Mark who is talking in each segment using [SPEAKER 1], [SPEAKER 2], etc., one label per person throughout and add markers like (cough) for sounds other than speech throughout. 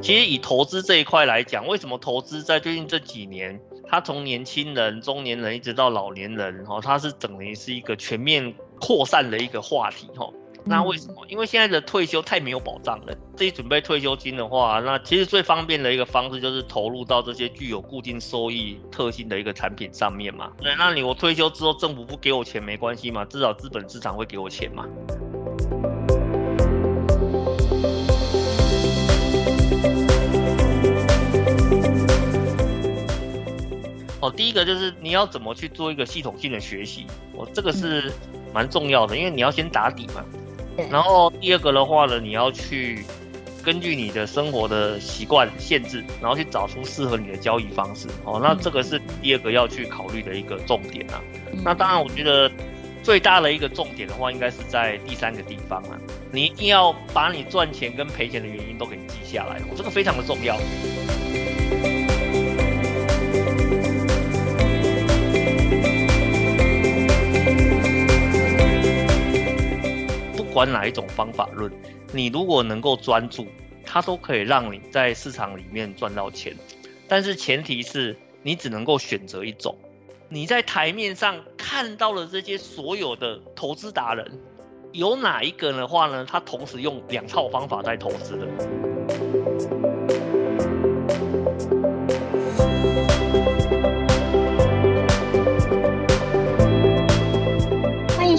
[SPEAKER 1] 其实以投资这一块来讲，为什么投资在最近这几年，它从年轻人、中年人一直到老年人，哈，它是等于是一个全面扩散的一个话题，哈。那为什么？因为现在的退休太没有保障了。自己准备退休金的话，那其实最方便的一个方式就是投入到这些具有固定收益特性的一个产品上面嘛。对，那你我退休之后，政府不给我钱没关系嘛，至少资本市场会给我钱嘛。哦，第一个就是你要怎么去做一个系统性的学习，哦，这个是蛮重要的，因为你要先打底嘛。然后第二个的话呢，你要去根据你的生活的习惯限制，然后去找出适合你的交易方式。哦，那这个是第二个要去考虑的一个重点啊。那当然，我觉得最大的一个重点的话，应该是在第三个地方啊，你一定要把你赚钱跟赔钱的原因都给记下来，哦，这个非常的重要。观哪一种方法论，你如果能够专注，它都可以让你在市场里面赚到钱。但是前提是你只能够选择一种。你在台面上看到了这些所有的投资达人，有哪一个的话呢？他同时用两套方法在投资的。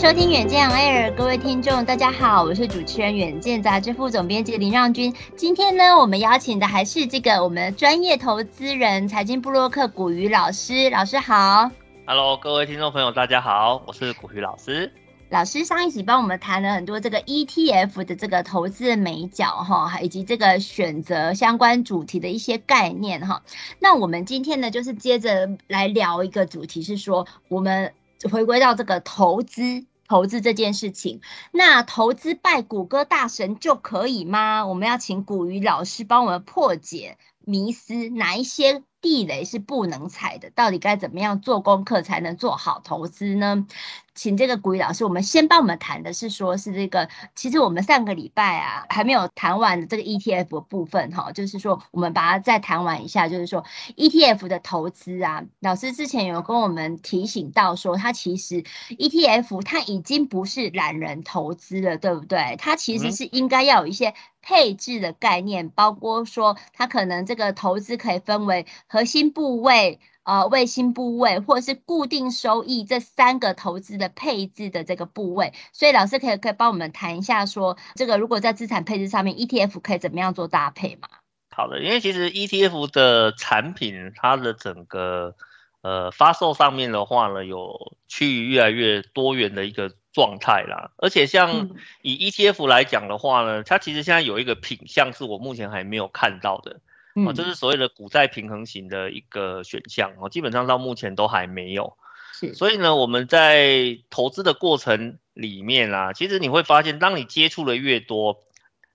[SPEAKER 2] 收听远见 Air，各位听众，大家好，我是主持人远见杂志副总编辑林让君。今天呢，我们邀请的还是这个我们专业投资人、财经部落客古鱼老师。老师好
[SPEAKER 1] ，Hello，各位听众朋友，大家好，我是古鱼老师。
[SPEAKER 2] 老师上一集帮我们谈了很多这个 ETF 的这个投资的眉角哈，以及这个选择相关主题的一些概念哈。那我们今天呢，就是接着来聊一个主题，是说我们回归到这个投资。投资这件事情，那投资拜谷歌大神就可以吗？我们要请古鱼老师帮我们破解迷思，哪一些地雷是不能踩的？到底该怎么样做功课才能做好投资呢？请这个古雨老师，我们先帮我们谈的是说，是这个，其实我们上个礼拜啊还没有谈完的这个 ETF 的部分哈，就是说我们把它再谈完一下，就是说 ETF 的投资啊，老师之前有跟我们提醒到说，它其实 ETF 它已经不是懒人投资了，对不对？它其实是应该要有一些配置的概念，包括说它可能这个投资可以分为核心部位。呃，卫星部位或者是固定收益这三个投资的配置的这个部位，所以老师可以可以帮我们谈一下说，说这个如果在资产配置上面，ETF 可以怎么样做搭配吗？
[SPEAKER 1] 好的，因为其实 ETF 的产品它的整个呃发售上面的话呢，有趋于越来越多元的一个状态啦，而且像以 ETF 来讲的话呢，它其实现在有一个品相是我目前还没有看到的。哦，这是所谓的股债平衡型的一个选项哦，基本上到目前都还没有。是，所以呢，我们在投资的过程里面啊，其实你会发现，当你接触的越多，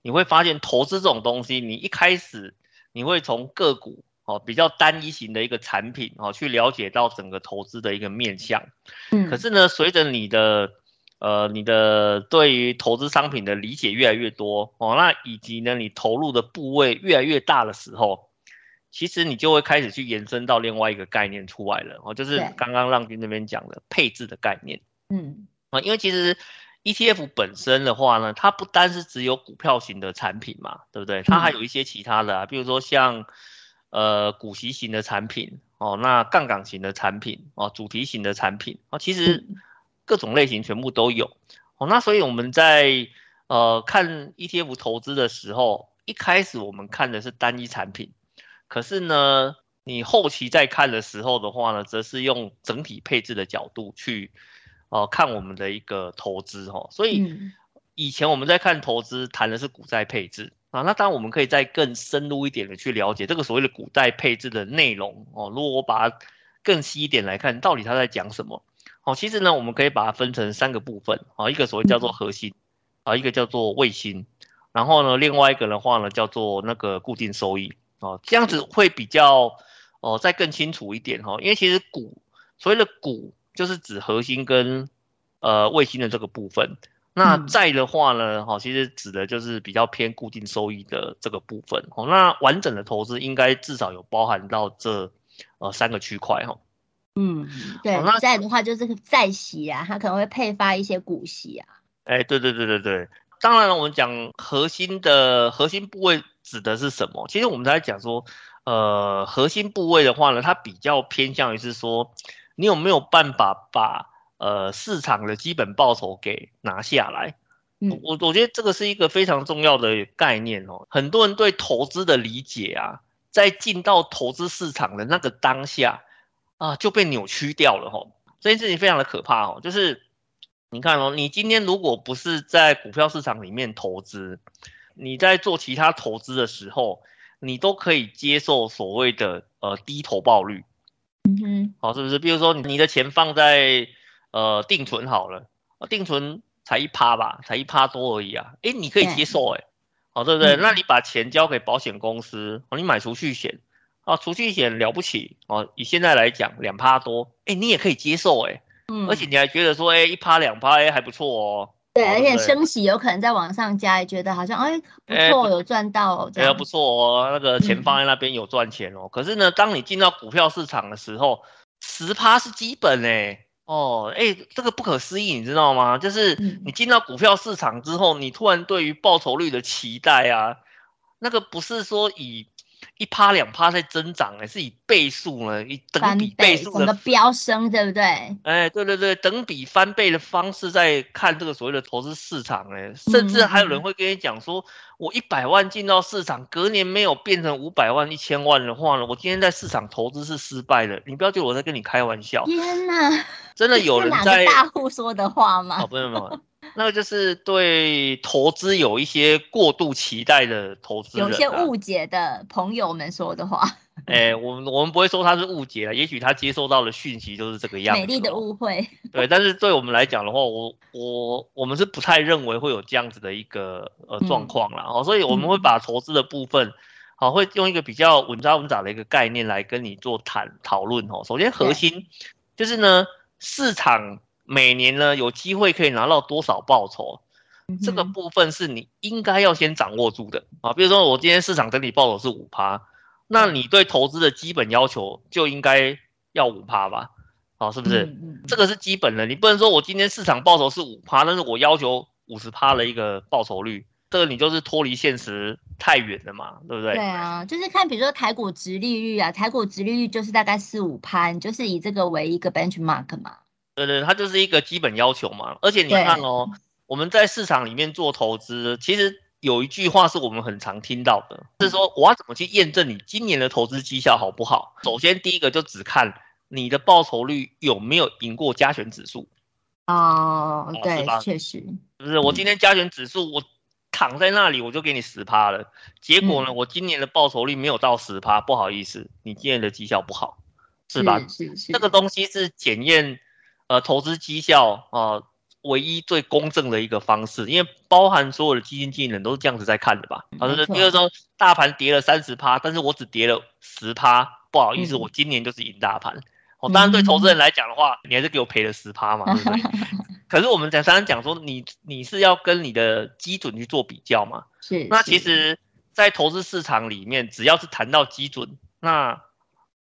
[SPEAKER 1] 你会发现投资这种东西，你一开始你会从个股哦比较单一型的一个产品哦去了解到整个投资的一个面向。嗯，可是呢，随着你的呃，你的对于投资商品的理解越来越多哦，那以及呢，你投入的部位越来越大的时候，其实你就会开始去延伸到另外一个概念出来了哦，就是刚刚浪君那边讲的配置的概念。嗯，啊，因为其实 ETF 本身的话呢，它不单是只有股票型的产品嘛，对不对？它还有一些其他的啊，比如说像呃股息型的产品哦，那杠杆型的产品哦，主题型的产品哦，其实。各种类型全部都有，哦，那所以我们在呃看 ETF 投资的时候，一开始我们看的是单一产品，可是呢，你后期在看的时候的话呢，则是用整体配置的角度去呃看我们的一个投资哈，所以以前我们在看投资谈的是股债配置啊，那当然我们可以再更深入一点的去了解这个所谓的股债配置的内容哦，如果我把它更细一点来看，到底它在讲什么？哦，其实呢，我们可以把它分成三个部分啊，一个所谓叫做核心啊，一个叫做卫星，然后呢，另外一个的话呢，叫做那个固定收益哦，这样子会比较哦，再更清楚一点哈，因为其实股所谓的股就是指核心跟呃卫星的这个部分，那债的话呢，哈，其实指的就是比较偏固定收益的这个部分。哦，那完整的投资应该至少有包含到这呃三个区块哈。
[SPEAKER 2] 嗯，对。那债的话就是债息啊，它可能会配发一些股息啊。
[SPEAKER 1] 哎，对对对对对。当然了，我们讲核心的核心部位指的是什么？其实我们在讲说，呃，核心部位的话呢，它比较偏向于是说，你有没有办法把呃，市场的基本报酬给拿下来，嗯，我我觉得这个是一个非常重要的概念哦。很多人对投资的理解啊，在进到投资市场的那个当下啊，就被扭曲掉了哈。这件事情非常的可怕哦，就是你看哦，你今天如果不是在股票市场里面投资，你在做其他投资的时候，你都可以接受所谓的呃低投报率，嗯哼，好，是不是？比如说你的钱放在呃，定存好了，定存才一趴吧，才一趴多而已啊，诶，你可以接受诶，好对不对？那你把钱交给保险公司，你买储蓄险，啊，储蓄险了不起哦，以现在来讲两趴多，诶，你也可以接受诶，嗯，而且你还觉得说，诶，一趴两趴，哎，还不错哦。
[SPEAKER 2] 对，而且升息有可能在往上加，也觉得好像哎不错，有赚到，
[SPEAKER 1] 这样不错哦，那个钱放在那边有赚钱哦。可是呢，当你进到股票市场的时候，十趴是基本哎。哦，哎，这个不可思议，你知道吗？就是你进到股票市场之后，你突然对于报酬率的期待啊，那个不是说以。一趴两趴在增长，哎，是以倍数呢，以等比倍数的
[SPEAKER 2] 飙升，对不对？
[SPEAKER 1] 哎，对对对，等比翻倍的方式在看这个所谓的投资市场，哎，甚至还有人会跟你讲说，我一百万进到市场，隔年没有变成五百万、一千万的话呢，我今天在市场投资是失败的。你不要觉得我在跟你开玩笑。
[SPEAKER 2] 天哪，
[SPEAKER 1] 真的有人在
[SPEAKER 2] 大户说的话吗？
[SPEAKER 1] 哦，不是不是。那个就是对投资有一些过度期待的投资
[SPEAKER 2] 有些误解的朋友们说的话。(laughs)
[SPEAKER 1] 哎、欸，我们我们不会说他是误解了，也许他接收到的讯息就是这个样子。
[SPEAKER 2] 美丽的误会。
[SPEAKER 1] 对，但是对我们来讲的话，我我我们是不太认为会有这样子的一个呃状况啦。哦、嗯，所以我们会把投资的部分，好、嗯，会用一个比较稳扎稳打的一个概念来跟你做谈讨论哦。首先，核心就是呢，市场。每年呢，有机会可以拿到多少报酬，嗯、这个部分是你应该要先掌握住的啊。比如说，我今天市场整体报酬是五趴，那你对投资的基本要求就应该要五趴吧？啊，是不是？嗯嗯、这个是基本的，你不能说我今天市场报酬是五趴，但是我要求五十趴的一个报酬率，这个你就是脱离现实太远了嘛，对不对？
[SPEAKER 2] 对啊，就是看比如说台股值利率啊，台股值利率就是大概四五趴，你就是以这个为一个 benchmark 嘛。
[SPEAKER 1] 对对，它就是一个基本要求嘛。而且你看哦，我们在市场里面做投资，其实有一句话是我们很常听到的，是说我要怎么去验证你今年的投资绩效好不好？首先第一个就只看你的报酬率有没有赢过加权指数。
[SPEAKER 2] 哦，对，确实。
[SPEAKER 1] 不是我今天加权指数我躺在那里我就给你十趴了，结果呢，我今年的报酬率没有到十趴，不好意思，你今年的绩效不好，是吧？是是。这个东西是检验。呃，投资绩效啊、呃，唯一最公正的一个方式，因为包含所有的基金经理人都是这样子在看的吧？啊，就是比如说大盘跌了三十趴，但是我只跌了十趴，不好意思，嗯、我今年就是赢大盘。哦，当然对投资人来讲的话，你还是给我赔了十趴嘛，对不对？(laughs) 可是我们讲常常讲说，你你是要跟你的基准去做比较嘛？是。那其实，在投资市场里面，只要是谈到基准，那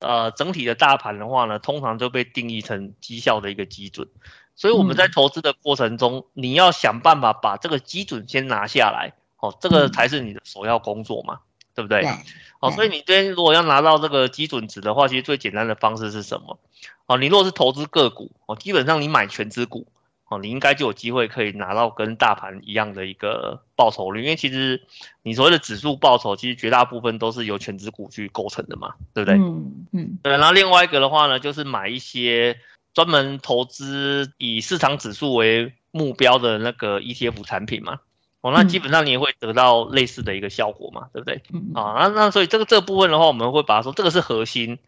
[SPEAKER 1] 呃，整体的大盘的话呢，通常就被定义成绩效的一个基准，所以我们在投资的过程中，嗯、你要想办法把这个基准先拿下来，哦，这个才是你的首要工作嘛，嗯、对不对？对。哦，所以你今天如果要拿到这个基准值的话，其实最简单的方式是什么？哦，你如果是投资个股，哦，基本上你买权值股。哦，你应该就有机会可以拿到跟大盘一样的一个报酬率，因为其实你所谓的指数报酬，其实绝大部分都是由权值股去构成的嘛，对不对？嗯嗯。对，然后另外一个的话呢，就是买一些专门投资以市场指数为目标的那个 ETF 产品嘛。哦，那基本上你也会得到类似的一个效果嘛，对不对？嗯。啊，那那所以这个这个部分的话，我们会把它说这个是核心。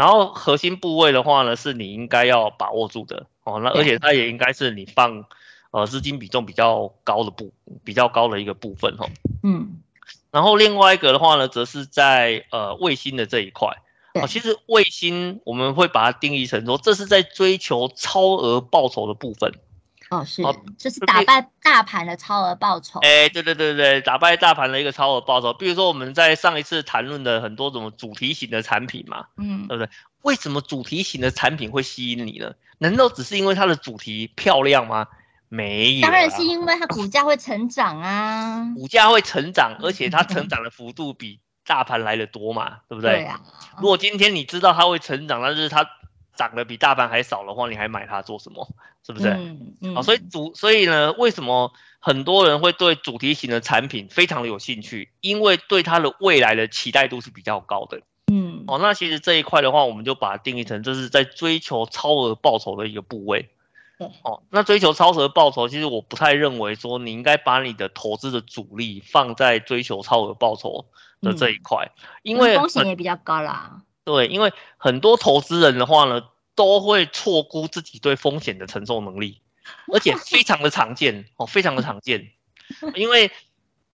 [SPEAKER 1] 然后核心部位的话呢，是你应该要把握住的哦。那而且它也应该是你放呃资金比重比较高的部比较高的一个部分哈。嗯。然后另外一个的话呢，则是在呃卫星的这一块。哦，其实卫星我们会把它定义成说，这是在追求超额报酬的部分。
[SPEAKER 2] 哦，是，就是打败大盘的超额报酬。
[SPEAKER 1] 哎，对对对对，打败大盘的一个超额报酬。比如说我们在上一次谈论的很多种主题型的产品嘛，嗯，对不对？为什么主题型的产品会吸引你呢？难道只是因为它的主题漂亮吗？没有，
[SPEAKER 2] 当然是因为它股价会成长啊。
[SPEAKER 1] 股价会成长，而且它成 (laughs) 长的幅度比大盘来的多嘛，对不对？对啊。如果今天你知道它会成长，但是它涨得比大盘还少的话，你还买它做什么？(laughs) 是不是？嗯嗯。好，所以主，所以呢，为什么很多人会对主题型的产品非常的有兴趣？因为对它的未来的期待度是比较高的。嗯。哦，那其实这一块的话，我们就把它定义成这是在追求超额报酬的一个部位。哦，那追求超额报酬，其实我不太认为说你应该把你的投资的主力放在追求超额报酬的这一块，嗯、因为
[SPEAKER 2] 风险也比较高啦。
[SPEAKER 1] 对，因为很多投资人的话呢，都会错估自己对风险的承受能力，而且非常的常见哦，非常的常见。因为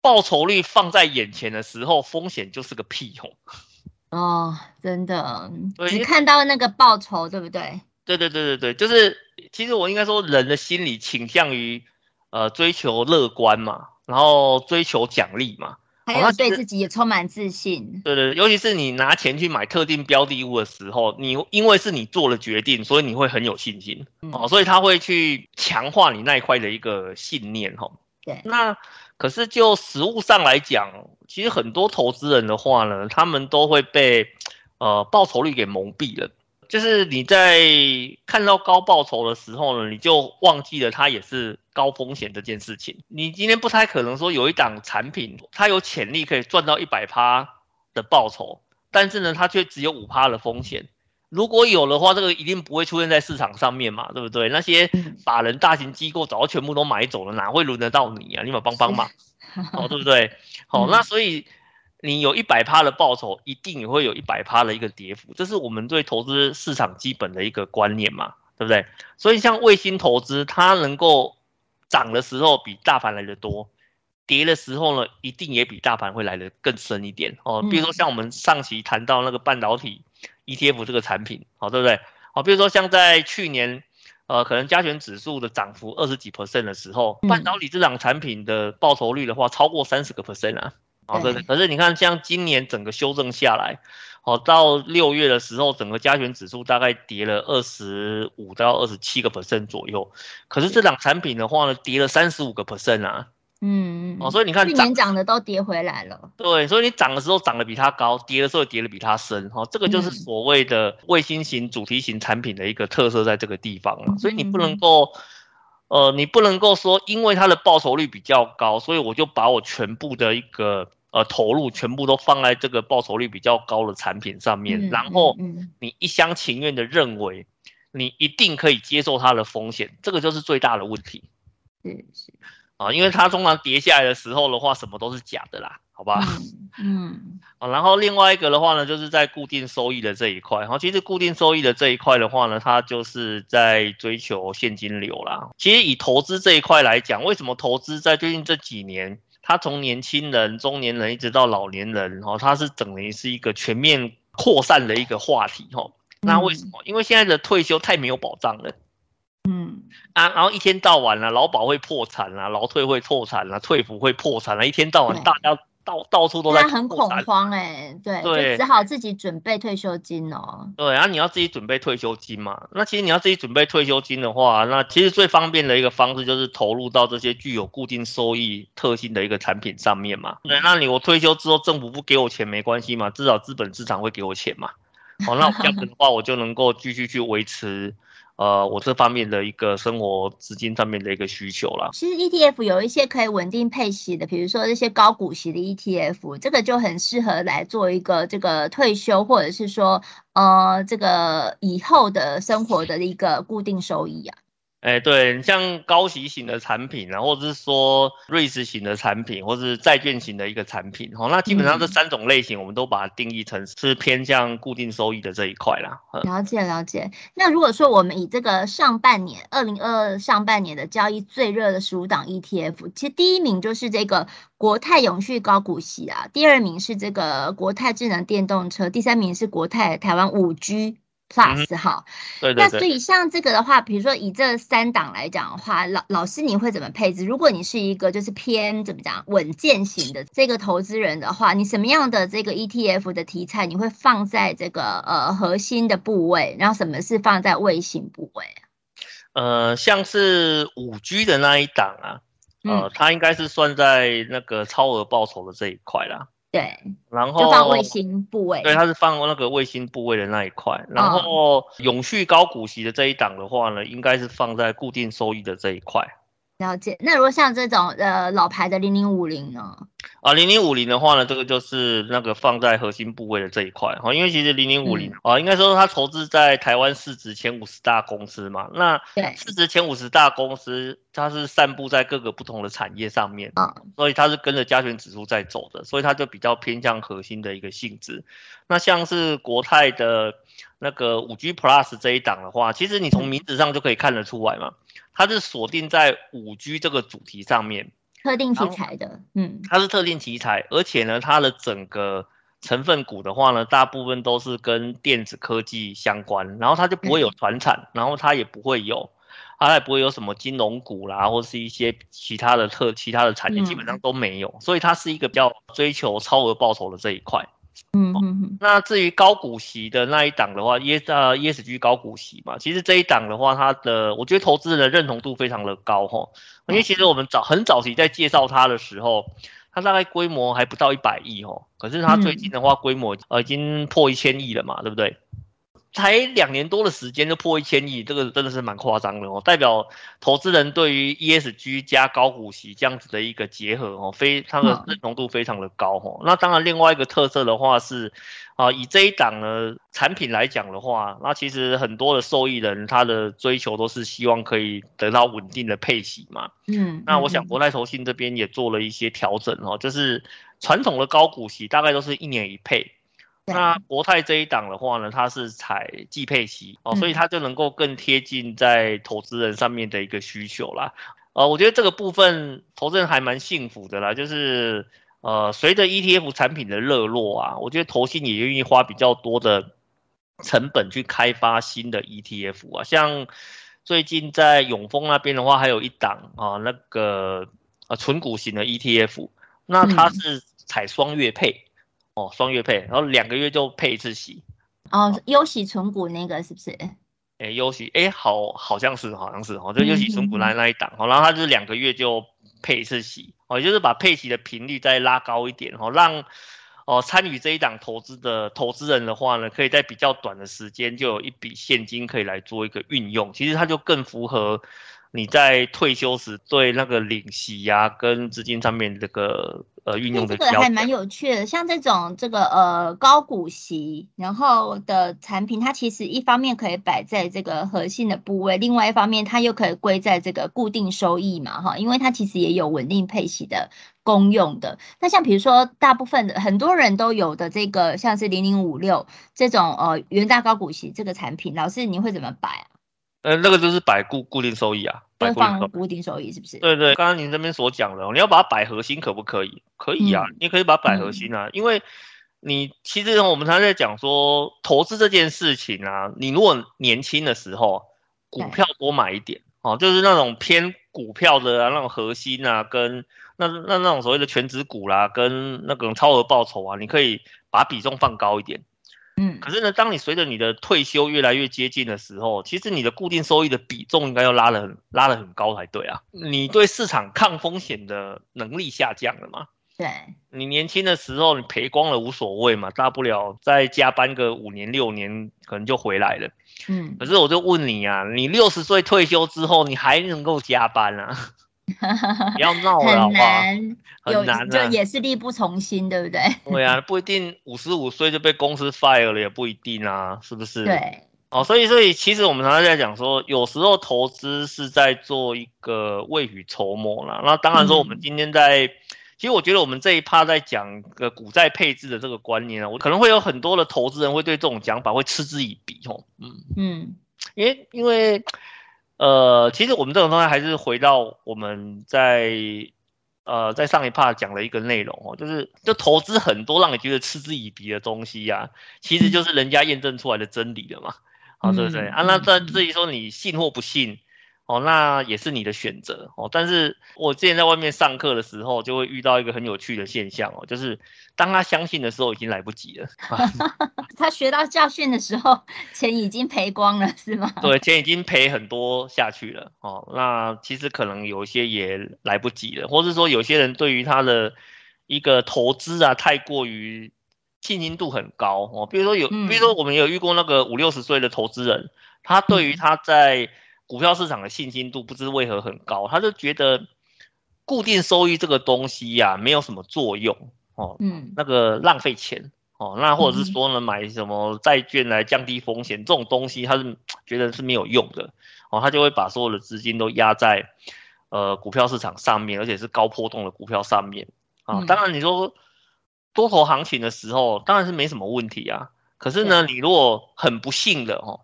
[SPEAKER 1] 报酬率放在眼前的时候，风险就是个屁吼。(laughs)
[SPEAKER 2] 哦，真的，只看到那个报酬，对不对？
[SPEAKER 1] 对对对对对，就是其实我应该说，人的心理倾向于呃追求乐观嘛，然后追求奖励嘛。
[SPEAKER 2] 还有对自己也充满自信。
[SPEAKER 1] 对对，尤其是你拿钱去买特定标的物的时候，你因为是你做了决定，所以你会很有信心哦，所以他会去强化你那一块的一个信念哈。对。那可是就实物上来讲，其实很多投资人的话呢，他们都会被呃报酬率给蒙蔽了。就是你在看到高报酬的时候呢，你就忘记了它也是高风险这件事情。你今天不太可能说有一档产品，它有潜力可以赚到一百趴的报酬，但是呢，它却只有五趴的风险。如果有的话，这个一定不会出现在市场上面嘛，对不对？那些法人大型机构早就全部都买走了，哪会轮得到你啊？你们帮帮忙，(laughs) 哦，对不对？好，那所以。你有一百趴的报酬，一定也会有一百趴的一个跌幅，这是我们对投资市场基本的一个观念嘛，对不对？所以像卫星投资，它能够涨的时候比大盘来的多，跌的时候呢，一定也比大盘会来的更深一点哦。比如说像我们上期谈到那个半导体 ETF 这个产品，好，对不对？好，比如说像在去年，呃，可能加权指数的涨幅二十几 percent 的时候，半导体这档产品的报酬率的话，超过三十个 percent 啊。好的，可是你看，像今年整个修正下来，好，到六月的时候，整个加权指数大概跌了二十五到二十七个 percent 左右。可是这档产品的话呢，跌了三十五个 percent 啊。嗯，哦，所以你看，
[SPEAKER 2] 去年涨的都跌回来了。
[SPEAKER 1] 对，所以你涨的时候涨得比它高，跌的时候跌得比它深。哈，这个就是所谓的卫星型主题型产品的一个特色，在这个地方了。所以你不能够。呃，你不能够说，因为它的报酬率比较高，所以我就把我全部的一个呃投入全部都放在这个报酬率比较高的产品上面，嗯、然后你一厢情愿的认为你一定可以接受它的风险，这个就是最大的问题。啊，因为它通常跌下来的时候的话，什么都是假的啦。好吧，嗯，啊，(laughs) 然后另外一个的话呢，就是在固定收益的这一块，然后，其实固定收益的这一块的话呢，它就是在追求现金流啦。其实以投资这一块来讲，为什么投资在最近这几年，它从年轻人、中年人一直到老年人，哦，他是等于是一个全面扩散的一个话题，哈。那为什么？因为现在的退休太没有保障了，嗯，啊，然后一天到晚了，劳保会破产啊，劳退会破产啊，退服会破产啦，一天到晚大家。到到处都在，
[SPEAKER 2] 很恐慌哎、欸，对，对，就只好自己准备退休金哦。
[SPEAKER 1] 对，然后你要自己准备退休金嘛。那其实你要自己准备退休金的话，那其实最方便的一个方式就是投入到这些具有固定收益特性的一个产品上面嘛。对，那你我退休之后，政府不给我钱没关系嘛，至少资本市场会给我钱嘛。好，那这样子的话，我就能够继续去维持。呃，我这方面的一个生活资金上面的一个需求啦。
[SPEAKER 2] 其实 ETF 有一些可以稳定配息的，比如说这些高股息的 ETF，这个就很适合来做一个这个退休或者是说呃这个以后的生活的一个固定收益啊。
[SPEAKER 1] 哎、欸，对，像高息型的产品啊，或者是说瑞士型的产品，或者是债券型的一个产品，哦，那基本上这三种类型，我们都把它定义成是偏向固定收益的这一块啦。
[SPEAKER 2] 了解了解。那如果说我们以这个上半年，二零二二上半年的交易最热的十五档 ETF，其实第一名就是这个国泰永续高股息啊，第二名是这个国泰智能电动车，第三名是国泰台湾五 G。Plus 哈、嗯，
[SPEAKER 1] 对对对。
[SPEAKER 2] 那所以像这个的话，比如说以这三档来讲的话，老老师你会怎么配置？如果你是一个就是偏怎么讲稳健型的这个投资人的话，你什么样的这个 ETF 的题材你会放在这个呃核心的部位，然后什么是放在卫星部位？
[SPEAKER 1] 呃，像是五 G 的那一档啊，呃，嗯、它应该是算在那个超额报酬的这一块啦。
[SPEAKER 2] 对，
[SPEAKER 1] 然后
[SPEAKER 2] 就放卫星部位，
[SPEAKER 1] 对，它是放那个卫星部位的那一块。然后永续高股息的这一档的话呢，应该是放在固定收益的这一块。
[SPEAKER 2] 了解。那如果像这种呃老牌的零零五零呢？
[SPEAKER 1] 啊，零零五零的话呢，这个就是那个放在核心部位的这一块哈，因为其实零零五零啊，应该说它投资在台湾市值前五十大公司嘛，那市值前五十大公司它是散布在各个不同的产业上面啊，所以它是跟着加权指数在走的，所以它就比较偏向核心的一个性质。那像是国泰的那个五 G Plus 这一档的话，其实你从名字上就可以看得出来嘛。它是锁定在五 G 这个主题上面，
[SPEAKER 2] 特定题材的，嗯，
[SPEAKER 1] 它是特定题材，而且呢，它的整个成分股的话呢，大部分都是跟电子科技相关，然后它就不会有传产，嗯、然后它也不会有，它也不会有什么金融股啦，或是一些其他的特其他的产业，基本上都没有，嗯、所以它是一个比较追求超额报酬的这一块。
[SPEAKER 2] 嗯嗯嗯，
[SPEAKER 1] 那至于高股息的那一档的话，E 呃 ESG 高股息嘛，其实这一档的话，它的我觉得投资人的认同度非常的高哈，因为其实我们早很早期在介绍它的时候，它大概规模还不到一百亿哈，可是它最近的话规模呃已经破一千亿了嘛，对不对？才两年多的时间就破一千亿，这个真的是蛮夸张的哦，代表投资人对于 ESG 加高股息这样子的一个结合哦，非它的认同度非常的高哦。那当然，另外一个特色的话是啊，以这一档呢产品来讲的话，那其实很多的受益人他的追求都是希望可以得到稳定的配息嘛。嗯，那我想国泰投信这边也做了一些调整哦，就是传统的高股息大概都是一年一配。那国泰这一档的话呢，它是采季配息哦，所以它就能够更贴近在投资人上面的一个需求啦。呃，我觉得这个部分投资人还蛮幸福的啦，就是呃，随着 ETF 产品的热络啊，我觉得投信也愿意花比较多的成本去开发新的 ETF 啊。像最近在永丰那边的话，还有一档啊，那个呃纯股型的 ETF，那它是采双月配。哦，双月配，然后两个月就配一次息。
[SPEAKER 2] 哦，优息存股那个是不是？
[SPEAKER 1] 哎，优息，哎，好，好像是，好像是，哦，就优息存股那那一档，哦，然后它就是两个月就配一次息，哦，也就是把配息的频率再拉高一点，哦，让哦参与这一档投资的投资人的话呢，可以在比较短的时间就有一笔现金可以来做一个运用，其实它就更符合。你在退休时对那个领息呀、啊，跟资金上面这个呃运用的，这个
[SPEAKER 2] 还蛮有趣的。像这种这个呃高股息然后的产品，它其实一方面可以摆在这个核心的部位，另外一方面它又可以归在这个固定收益嘛哈，因为它其实也有稳定配息的功用的。那像比如说大部分的很多人都有的这个像是零零五六这种呃元大高股息这个产品，老师你会怎么摆啊？
[SPEAKER 1] 呃，那个就是摆固固定收益啊，
[SPEAKER 2] 摆放固定收益是不是？
[SPEAKER 1] 对对，刚刚您这边所讲的，你要把它摆核心可不可以？可以啊，嗯、你可以把它摆核心啊，嗯、因为你其实我们常常在讲说投资这件事情啊，你如果年轻的时候股票多买一点哦、啊，就是那种偏股票的啊，那种核心啊，跟那那那种所谓的全值股啦、啊，跟那种超额报酬啊，你可以把比重放高一点。嗯，可是呢，当你随着你的退休越来越接近的时候，其实你的固定收益的比重应该要拉得很拉得很高才对啊。你对市场抗风险的能力下降了嘛？
[SPEAKER 2] 对，
[SPEAKER 1] 你年轻的时候你赔光了无所谓嘛，大不了再加班个五年六年，可能就回来了。嗯，可是我就问你啊，你六十岁退休之后，你还能够加班啊？(laughs) 不要闹了好不好，很难，很难、啊，
[SPEAKER 2] 就也是力不从心，对不对？(laughs)
[SPEAKER 1] 对啊，不一定五十五岁就被公司 fire 了，也不一定啊，是不是？
[SPEAKER 2] 对，
[SPEAKER 1] 哦，所以，所以其实我们常常在讲说，有时候投资是在做一个未雨绸缪啦。那当然说，我们今天在，嗯、其实我觉得我们这一趴在讲个股债配置的这个观念啊，我可能会有很多的投资人会对这种讲法会嗤之以鼻哦。嗯嗯，因为因为。呃，其实我们这种东西还是回到我们在呃在上一 part 讲的一个内容哦，就是就投资很多让你觉得嗤之以鼻的东西呀、啊，其实就是人家验证出来的真理了嘛。好，对不对？啊，那在至于说你信或不信。哦，那也是你的选择哦。但是我之前在外面上课的时候，就会遇到一个很有趣的现象哦，就是当他相信的时候，已经来不及了。(laughs)
[SPEAKER 2] 他学到教训的时候，钱已经赔光了，是吗？
[SPEAKER 1] 对，钱已经赔很多下去了。哦，那其实可能有一些也来不及了，或是说有些人对于他的一个投资啊，太过于信心度很高哦。比如说有，比如说我们有遇过那个五六十岁的投资人，他对于他在股票市场的信心度不知为何很高，他就觉得固定收益这个东西呀、啊、没有什么作用哦，嗯，那个浪费钱哦，那或者是说呢买什么债券来降低风险这种东西，他是觉得是没有用的哦，他就会把所有的资金都压在呃股票市场上面，而且是高波动的股票上面啊。当然你说多头行情的时候当然是没什么问题啊，可是呢你如果很不幸的哦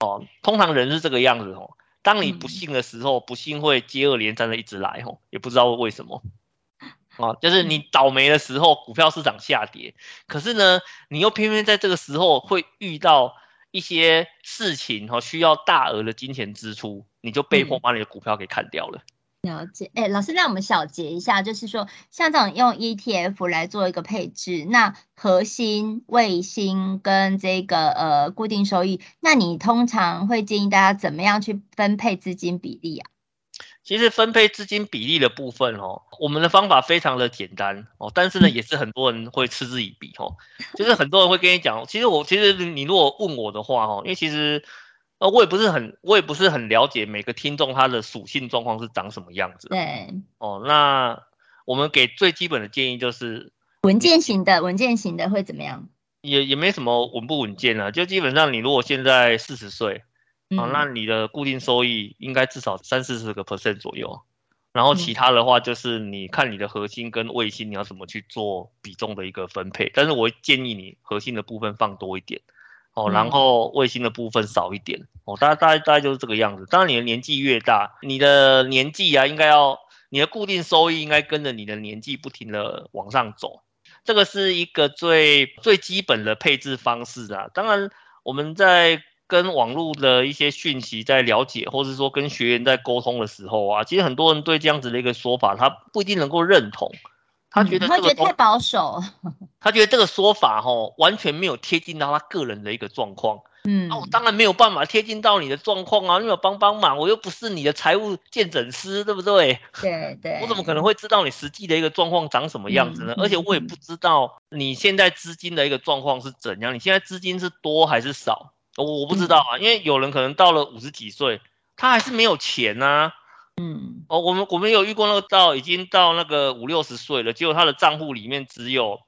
[SPEAKER 1] 哦，通常人是这个样子哦。当你不幸的时候，不幸会接二连三的一直来吼，也不知道为什么，啊，就是你倒霉的时候，股票市场下跌，可是呢，你又偏偏在这个时候会遇到一些事情哈，需要大额的金钱支出，你就被迫把你的股票给砍掉了。
[SPEAKER 2] 了解，哎，老师那我们小结一下，就是说，像这种用 ETF 来做一个配置，那核心、卫星跟这个呃固定收益，那你通常会建议大家怎么样去分配资金比例啊？
[SPEAKER 1] 其实分配资金比例的部分哦，我们的方法非常的简单哦，但是呢，(laughs) 也是很多人会嗤之以鼻哦，就是很多人会跟你讲，其实我其实你如果问我的话哦，因为其实。呃，我也不是很，我也不是很了解每个听众他的属性状况是长什么样子。
[SPEAKER 2] 对，
[SPEAKER 1] 哦，那我们给最基本的建议就是
[SPEAKER 2] 稳健型的，稳健型的会怎么样？
[SPEAKER 1] 也也没什么稳不稳健啊，就基本上你如果现在四十岁，啊、哦，那你的固定收益应该至少三四十个 percent 左右，然后其他的话就是你看你的核心跟卫星你要怎么去做比重的一个分配，但是我建议你核心的部分放多一点。哦，然后卫星的部分少一点哦，大概大概大概就是这个样子。当然，你的年纪越大，你的年纪啊，应该要你的固定收益应该跟着你的年纪不停的往上走。这个是一个最最基本的配置方式啊。当然，我们在跟网络的一些讯息在了解，或是说跟学员在沟通的时候啊，其实很多人对这样子的一个说法，他不一定能够认同。他觉得、嗯、他觉得
[SPEAKER 2] 太保守，(laughs)
[SPEAKER 1] 他觉得这个说法哦完全没有贴近到他个人的一个状况。嗯，那我当然没有办法贴近到你的状况啊，你有帮帮忙，我又不是你的财务见证师，对不对？(laughs)
[SPEAKER 2] 对对，
[SPEAKER 1] 我怎么可能会知道你实际的一个状况长什么样子呢？嗯、而且我也不知道你现在资金的一个状况是怎样，你现在资金是多还是少？我我不知道啊，嗯、因为有人可能到了五十几岁，他还是没有钱啊。嗯，哦，我们我们有遇过那个到已经到那个五六十岁了，结果他的账户里面只有，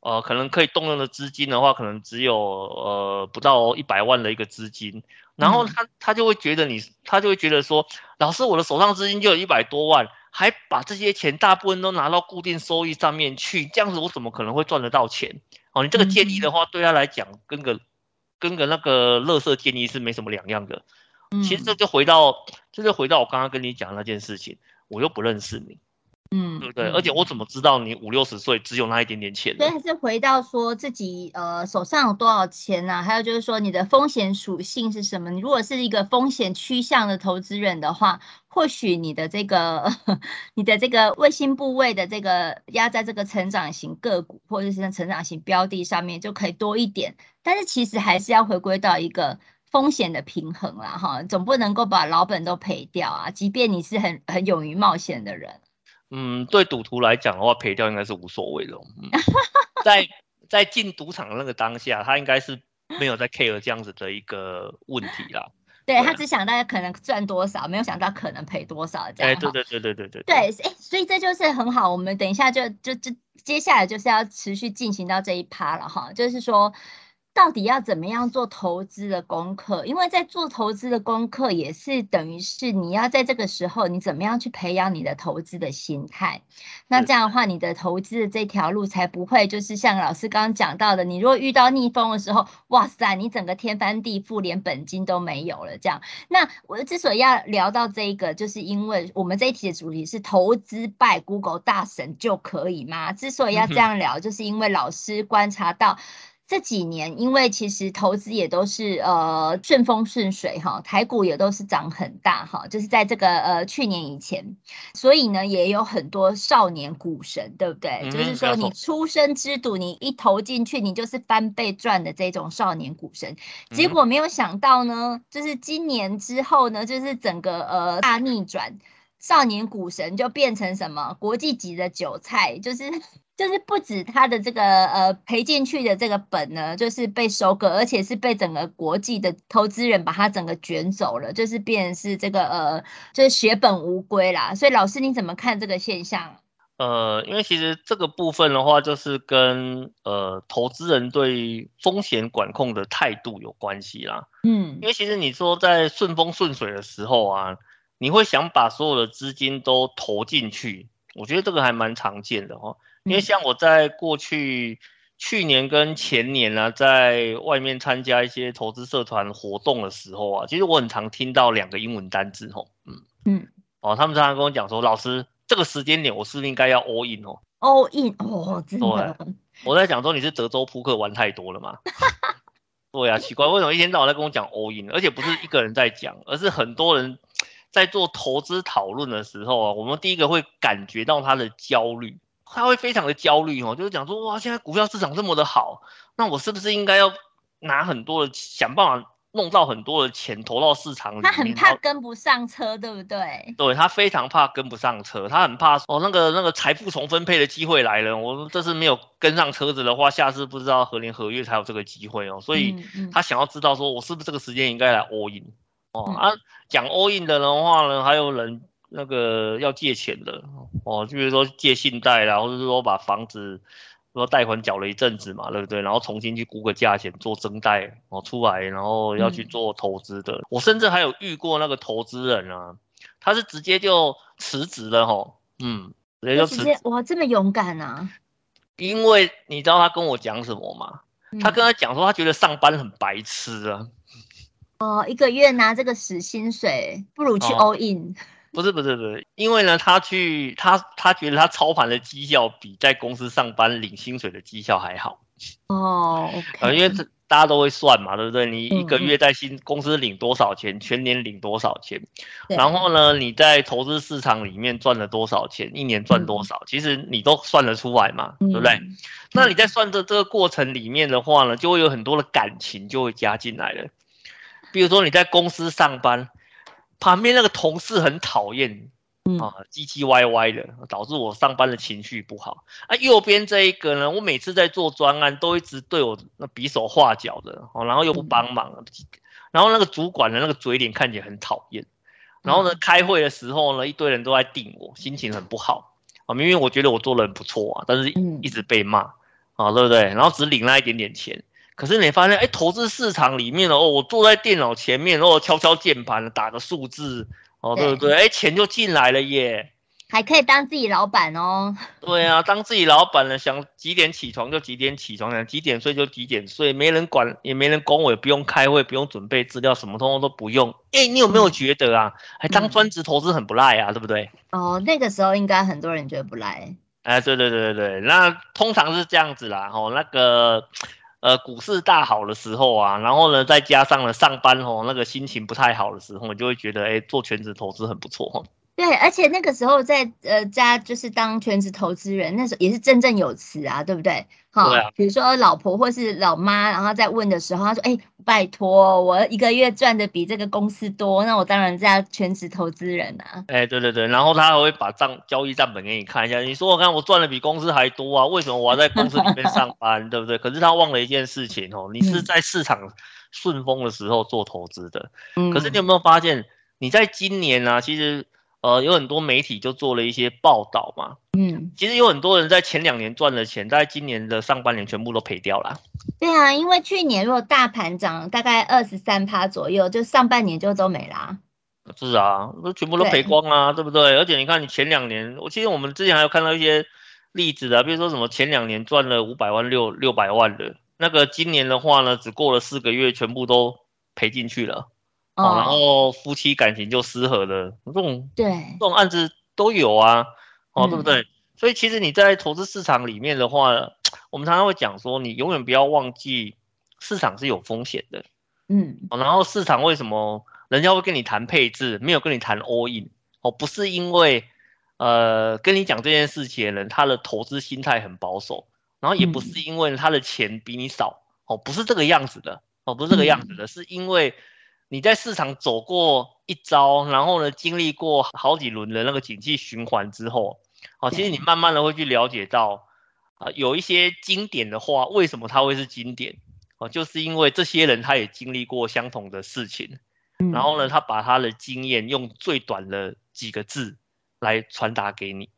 [SPEAKER 1] 呃，可能可以动用的资金的话，可能只有呃不到一百万的一个资金，然后他他就会觉得你，他就会觉得说，老师，我的手上资金就有一百多万，还把这些钱大部分都拿到固定收益上面去，这样子我怎么可能会赚得到钱？哦，你这个建议的话，对他来讲，跟个跟个那个乐色建议是没什么两样的。其实这就回到，这就回到我刚刚跟你讲的那件事情，我又不认识你，嗯，对不对？而且我怎么知道你五六十岁只有那一点点钱？
[SPEAKER 2] 对，还是回到说自己呃手上有多少钱啊？还有就是说你的风险属性是什么？你如果是一个风险趋向的投资人的话，或许你的这个 (laughs) 你的这个卫星部位的这个压在这个成长型个股或者是成长型标的上面就可以多一点，但是其实还是要回归到一个。风险的平衡啦，哈，总不能够把老本都赔掉啊！即便你是很很勇于冒险的人，
[SPEAKER 1] 嗯，对赌徒来讲的话，赔掉应该是无所谓的。嗯、(laughs) 在在进赌场的那个当下，他应该是没有在 care 这样子的一个问题啦。
[SPEAKER 2] 对，他只想大家可能赚多少，没有想到可能赔多少这样。
[SPEAKER 1] 哎，对对对对对对。
[SPEAKER 2] 对，哎，所以这就是很好。我们等一下就就就接下来就是要持续进行到这一趴了哈，就是说。到底要怎么样做投资的功课？因为在做投资的功课，也是等于是你要在这个时候，你怎么样去培养你的投资的心态？那这样的话，你的投资的这条路才不会就是像老师刚刚讲到的，你如果遇到逆风的时候，哇塞，你整个天翻地覆，连本金都没有了。这样，那我之所以要聊到这个，就是因为我们这一题的主题是投资拜 Google 大神就可以吗？之所以要这样聊，就是因为老师观察到。这几年，因为其实投资也都是呃顺风顺水哈，台股也都是涨很大哈，就是在这个呃去年以前，所以呢也有很多少年股神，对不对？嗯、就是说你出生之赌，你一投进去，你就是翻倍赚的这种少年股神。结果没有想到呢，就是今年之后呢，就是整个呃大逆转，少年股神就变成什么国际级的韭菜，就是。就是不止他的这个呃赔进去的这个本呢，就是被收割，而且是被整个国际的投资人把它整个卷走了，就是变成是这个呃就是血本无归啦。所以老师你怎么看这个现象？
[SPEAKER 1] 呃，因为其实这个部分的话，就是跟呃投资人对风险管控的态度有关系啦。嗯，因为其实你说在顺风顺水的时候啊，你会想把所有的资金都投进去，我觉得这个还蛮常见的哈。因为像我在过去去年跟前年呢、啊，在外面参加一些投资社团活动的时候啊，其实我很常听到两个英文单字吼，嗯嗯，哦，他们常常跟我讲说，老师这个时间点我是不是应该要 all in 哦
[SPEAKER 2] ？all in 哦，真的。
[SPEAKER 1] 我在讲说你是德州扑克玩太多了吗？(laughs) 对啊，奇怪，为什么一天到晚在跟我讲 all in，而且不是一个人在讲，而是很多人在做投资讨论的时候啊，我们第一个会感觉到他的焦虑。他会非常的焦虑哦，就是讲说哇，现在股票市场这么的好，那我是不是应该要拿很多的想办法弄到很多的钱投到市场里面？
[SPEAKER 2] 他很怕跟不上车，对不对？
[SPEAKER 1] 对，他非常怕跟不上车，他很怕哦，那个那个财富重分配的机会来了，我这次没有跟上车子的话，下次不知道何年何月才有这个机会哦，所以他想要知道说我是不是这个时间应该来 all in 哦、嗯、啊，讲 all in 的的话呢，还有人。那个要借钱的哦，就比如说借信贷啦，或者是说把房子说贷款缴了一阵子嘛，对不对？然后重新去估个价钱做增贷哦出来，然后要去做投资的。嗯、我甚至还有遇过那个投资人啊，他是直接就辞职了哈，嗯，直接就辞职。
[SPEAKER 2] 哇，这么勇敢啊！
[SPEAKER 1] 因为你知道他跟我讲什么吗？嗯、他跟他讲说，他觉得上班很白痴啊。
[SPEAKER 2] 哦，一个月拿这个死薪水，不如去 all in。哦
[SPEAKER 1] 不是不是不是，因为呢，他去他他觉得他操盘的绩效比在公司上班领薪水的绩效还好
[SPEAKER 2] 哦。Oh.
[SPEAKER 1] 因为这大家都会算嘛，对不对？你一个月在新公司领多少钱，嗯、全年领多少钱，然后呢，你在投资市场里面赚了多少钱，一年赚多少，嗯、其实你都算得出来嘛，对不对？嗯、那你在算这这个过程里面的话呢，就会有很多的感情就会加进来了。比如说你在公司上班。旁边那个同事很讨厌，啊，唧唧歪歪的，导致我上班的情绪不好。啊，右边这一个呢，我每次在做专案都一直对我那比手画脚的，哦，然后又不帮忙，然后那个主管的那个嘴脸看起来很讨厌。然后呢，开会的时候呢，一堆人都在盯我，心情很不好。啊，明明我觉得我做的很不错啊，但是一直被骂，啊，对不对？然后只领那一点点钱。可是你发现，哎，投资市场里面哦，我坐在电脑前面，然后敲敲键盘，打个数字，哦，对不对？哎，钱就进来了耶，
[SPEAKER 2] 还可以当自己老板哦。
[SPEAKER 1] 对啊，当自己老板了，想几点起床就几点起床，想几点睡就几点睡，没人管，也没人管我，也不用开会，不用准备资料，什么通通都不用。哎，你有没有觉得啊，还当专职投资很不赖啊，对不对？
[SPEAKER 2] 哦，那个时候应该很多人觉得不赖。
[SPEAKER 1] 哎，对对对对对，那通常是这样子啦，哦，那个。呃，股市大好的时候啊，然后呢，再加上了上班哦，那个心情不太好的时候，你就会觉得，哎，做全职投资很不错。
[SPEAKER 2] 对，而且那个时候在呃家就是当全职投资人，那时候也是振振有词啊，对不对？好。比如说老婆或是老妈，然后在问的时候，他说：“哎，拜托，我一个月赚的比这个公司多，那我当然是要全职投资人啊。”
[SPEAKER 1] 哎，对对对，然后他还会把账交易账本给你看一下，你说我看我赚的比公司还多啊，为什么我要在公司里面上班，(laughs) 对不对？可是他忘了一件事情哦，你是在市场顺风的时候做投资的，嗯。可是你有没有发现，你在今年呢，啊，其实。呃，有很多媒体就做了一些报道嘛，嗯，其实有很多人在前两年赚了钱，在今年的上半年全部都赔掉了。
[SPEAKER 2] 对啊，因为去年如果大盘涨大概二十三趴左右，就上半年就都没啦。
[SPEAKER 1] 是啊，都全部都赔光啊，对，对不对？而且你看，你前两年，我其实我们之前还有看到一些例子的，比如说什么前两年赚了五百万、六六百万的，那个今年的话呢，只过了四个月，全部都赔进去了。哦，然后夫妻感情就失和了，这种对这种案子都有啊，哦，对不对？嗯、所以其实你在投资市场里面的话，我 (tsk) 我们常常会讲说，你永远不要忘记市场是有风险的。
[SPEAKER 2] 嗯，
[SPEAKER 1] 然后市场为什么人家会跟你谈配置，没有跟你谈 all in？哦，不是因为呃跟你讲这件事情的人他的投资心态很保守，然后也不是因为他的钱比你少，哦，不是这个样子的，哦，不是这个样子的，是因为你在市场走过一遭，然后呢经历过好几轮的那个景气循环之后，哦，其实你慢慢的会去了解到，啊，有一些经典的话，为什么它会是经典？哦，就是因为这些人他也经历过相同的事情，嗯、然后呢，他把他的经验用最短的几个字来传达给你。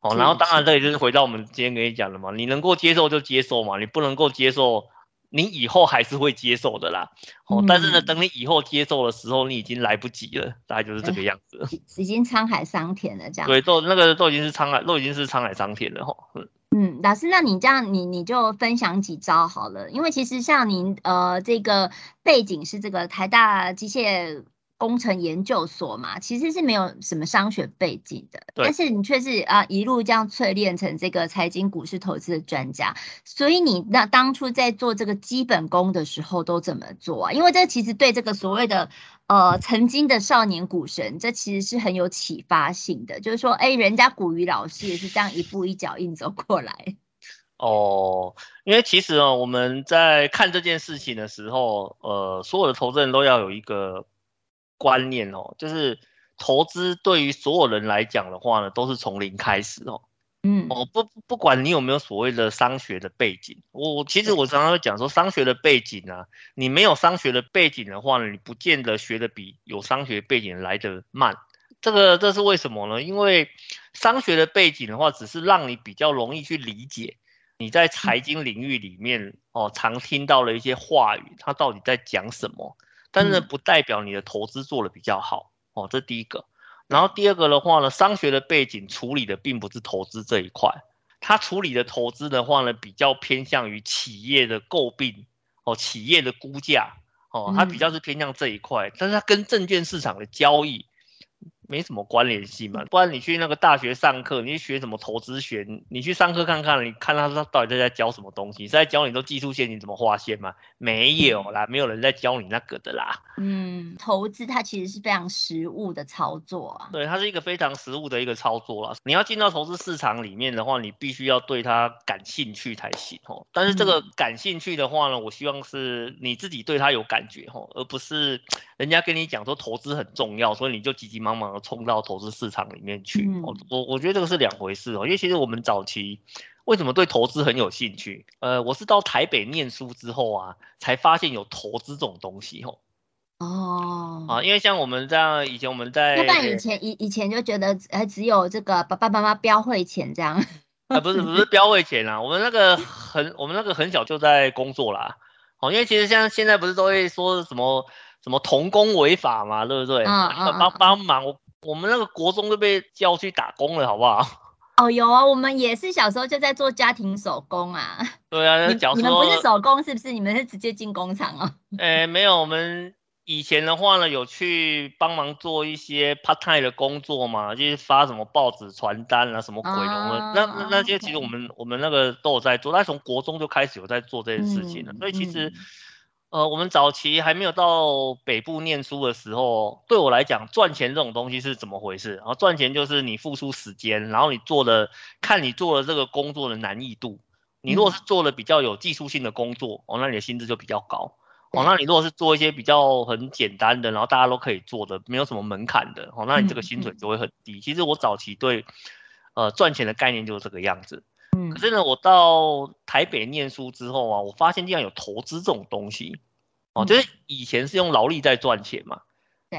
[SPEAKER 1] 哦，然后当然这也就是回到我们今天跟你讲的嘛，你能够接受就接受嘛，你不能够接受，你以后还是会接受的啦。哦，但是呢，等你以后接受的时候，你已经来不及了，大概就是这个样子了，(laughs)
[SPEAKER 2] 已经沧海桑田了，这样。
[SPEAKER 1] 对，都那个都已经是沧海，都已经是沧海桑田了哈。嗯
[SPEAKER 2] 嗯，老师，那你这样，你你就分享几招好了，因为其实像您呃这个背景是这个台大机械工程研究所嘛，其实是没有什么商学背景的，但是你却是啊一路这样淬炼成这个财经股市投资的专家，所以你那当初在做这个基本功的时候都怎么做啊？因为这其实对这个所谓的。呃，曾经的少年股神，这其实是很有启发性的。就是说，哎，人家古语老师也是这样一步一脚印走过来。(laughs)
[SPEAKER 1] 哦，因为其实哦，我们在看这件事情的时候，呃，所有的投资人都要有一个观念哦，就是投资对于所有人来讲的话呢，都是从零开始哦。嗯，哦不不管你有没有所谓的商学的背景，我其实我常常会讲说，商学的背景啊，你没有商学的背景的话呢，你不见得学的比有商学背景来得慢。这个这是为什么呢？因为商学的背景的话，只是让你比较容易去理解你在财经领域里面哦常听到了一些话语，它到底在讲什么，但是不代表你的投资做的比较好哦，这是第一个。然后第二个的话呢，商学的背景处理的并不是投资这一块，他处理的投资的话呢，比较偏向于企业的购并哦，企业的估价哦，它比较是偏向这一块，但是它跟证券市场的交易。没什么关联性嘛，不然你去那个大学上课，你去学什么投资学，你去上课看看，你看他他到底在在教什么东西？是在教你都技术线，你怎么画线吗？没有啦，没有人在教你那个的啦。
[SPEAKER 2] 嗯，投资它其实是非常实务的操作啊。
[SPEAKER 1] 对，它是一个非常实务的一个操作啦。你要进到投资市场里面的话，你必须要对它感兴趣才行哦。但是这个感兴趣的话呢，我希望是你自己对它有感觉哦，而不是人家跟你讲说投资很重要，所以你就急急忙忙。冲到投资市场里面去，我我我觉得这个是两回事哦。因为其实我们早期为什么对投资很有兴趣？呃，我是到台北念书之后啊，才发现有投资这种东西哦。哦，啊，因为像我们这样，以前我们在，
[SPEAKER 2] 那不然以前以以前就觉得，呃，只有这个爸爸妈妈标会钱这样。(laughs)
[SPEAKER 1] 啊，不是不是标会钱啊，我们那个很我们那个很小就在工作啦。哦，因为其实像现在不是都会说什么什么童工违法嘛，对不对？嗯嗯。帮帮忙我。我们那个国中就被叫去打工了，好不好？(laughs)
[SPEAKER 2] 哦，有啊，我们也是小时候就在做家庭手工啊。(laughs)
[SPEAKER 1] 对啊，那讲说
[SPEAKER 2] 你们不是手工是不是？你们是直接进工厂哦？(laughs)
[SPEAKER 1] 诶，没有，我们以前的话呢，有去帮忙做一些 part time 的工作嘛，就是发什么报纸传单啊，什么鬼的。啊、那那那些其实我们 okay. 我们那个都有在做，但从国中就开始有在做这件事情了，嗯、所以其实。嗯呃，我们早期还没有到北部念书的时候，对我来讲，赚钱这种东西是怎么回事？然后赚钱就是你付出时间，然后你做的，看你做的这个工作的难易度。你如果是做的比较有技术性的工作，哦，那你的薪资就比较高。哦，那你如果是做一些比较很简单的，然后大家都可以做的，没有什么门槛的，哦，那你这个薪水就会很低。其实我早期对，呃，赚钱的概念就是这个样子。可是呢，我到台北念书之后啊，我发现竟然有投资这种东西，哦，就是以前是用劳力在赚钱嘛，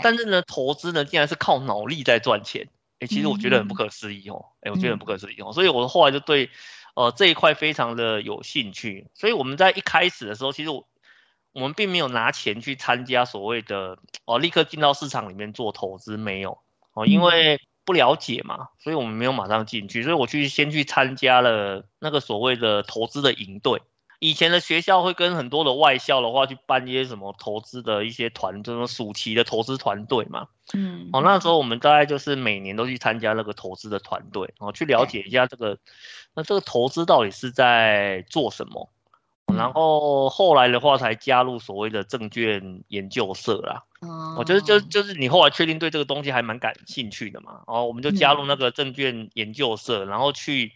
[SPEAKER 1] 但是呢，投资呢竟然是靠脑力在赚钱，哎，其实我觉得很不可思议哦，哎，我觉得很不可思议哦，所以我后来就对，呃，这一块非常的有兴趣，所以我们在一开始的时候，其实我我们并没有拿钱去参加所谓的哦，立刻进到市场里面做投资，没有。哦，因为。不了解嘛，所以我们没有马上进去，所以我去先去参加了那个所谓的投资的营队。以前的学校会跟很多的外校的话去办一些什么投资的一些团，这种暑期的投资团队嘛。
[SPEAKER 2] 嗯，
[SPEAKER 1] 哦，那时候我们大概就是每年都去参加那个投资的团队，哦，去了解一下这个，那这个投资到底是在做什么。然后后来的话才加入所谓的证券研究社啦。哦，我觉得就就是你后来确定对这个东西还蛮感兴趣的嘛，哦，我们就加入那个证券研究社，然后去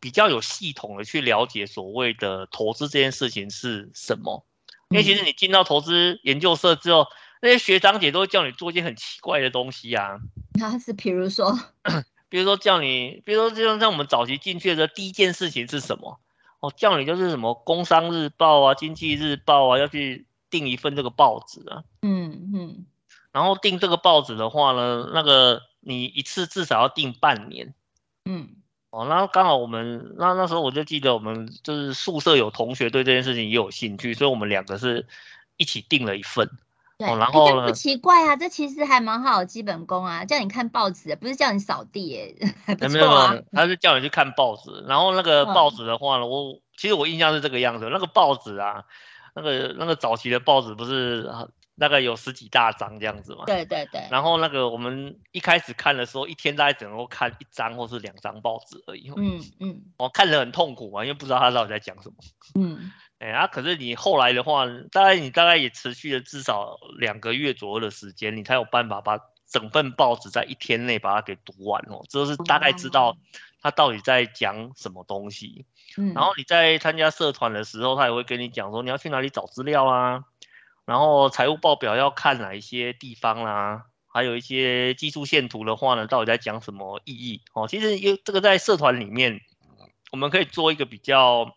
[SPEAKER 1] 比较有系统的去了解所谓的投资这件事情是什么。因为其实你进到投资研究社之后，那些学长姐都会叫你做一些很奇怪的东西啊。(laughs)
[SPEAKER 2] 那是比如说，(coughs)
[SPEAKER 1] 比如说叫你，比如说就像像我们早期进去的时候，第一件事情是什么？哦，叫你就是什么《工商日报》啊，《经济日报》啊，要去订一份这个报纸啊。
[SPEAKER 2] 嗯嗯。
[SPEAKER 1] 然后订这个报纸的话呢，那个你一次至少要订半年。
[SPEAKER 2] 嗯。
[SPEAKER 1] 哦，然后刚好我们那那时候我就记得我们就是宿舍有同学对这件事情也有兴趣，所以我们两个是一起订了一份。
[SPEAKER 2] 对，哦、然后呢，不奇怪啊，这其实还蛮好的基本功啊，叫你看报纸，不是叫你扫地耶，(laughs) 还不错啊。没有没有，
[SPEAKER 1] 他是叫你去看报纸，然后那个报纸的话呢，我其实我印象是这个样子，那个报纸啊，那个那个早期的报纸不是大概有十几大张这样子嘛？
[SPEAKER 2] 对对对。
[SPEAKER 1] 然后那个我们一开始看的时候，一天大概只能够看一张或是两张报纸而已。
[SPEAKER 2] 嗯嗯。
[SPEAKER 1] 我看得很痛苦啊，因为不知道他到底在讲什么。
[SPEAKER 2] 嗯。
[SPEAKER 1] 哎、欸、啊！可是你后来的话，大概你大概也持续了至少两个月左右的时间，你才有办法把整份报纸在一天内把它给读完哦。这是大概知道他到底在讲什么东西。
[SPEAKER 2] 嗯。
[SPEAKER 1] 然后你在参加社团的时候，他也会跟你讲说你要去哪里找资料啊，然后财务报表要看哪一些地方啦、啊，还有一些技术线图的话呢，到底在讲什么意义哦。其实因这个在社团里面，我们可以做一个比较。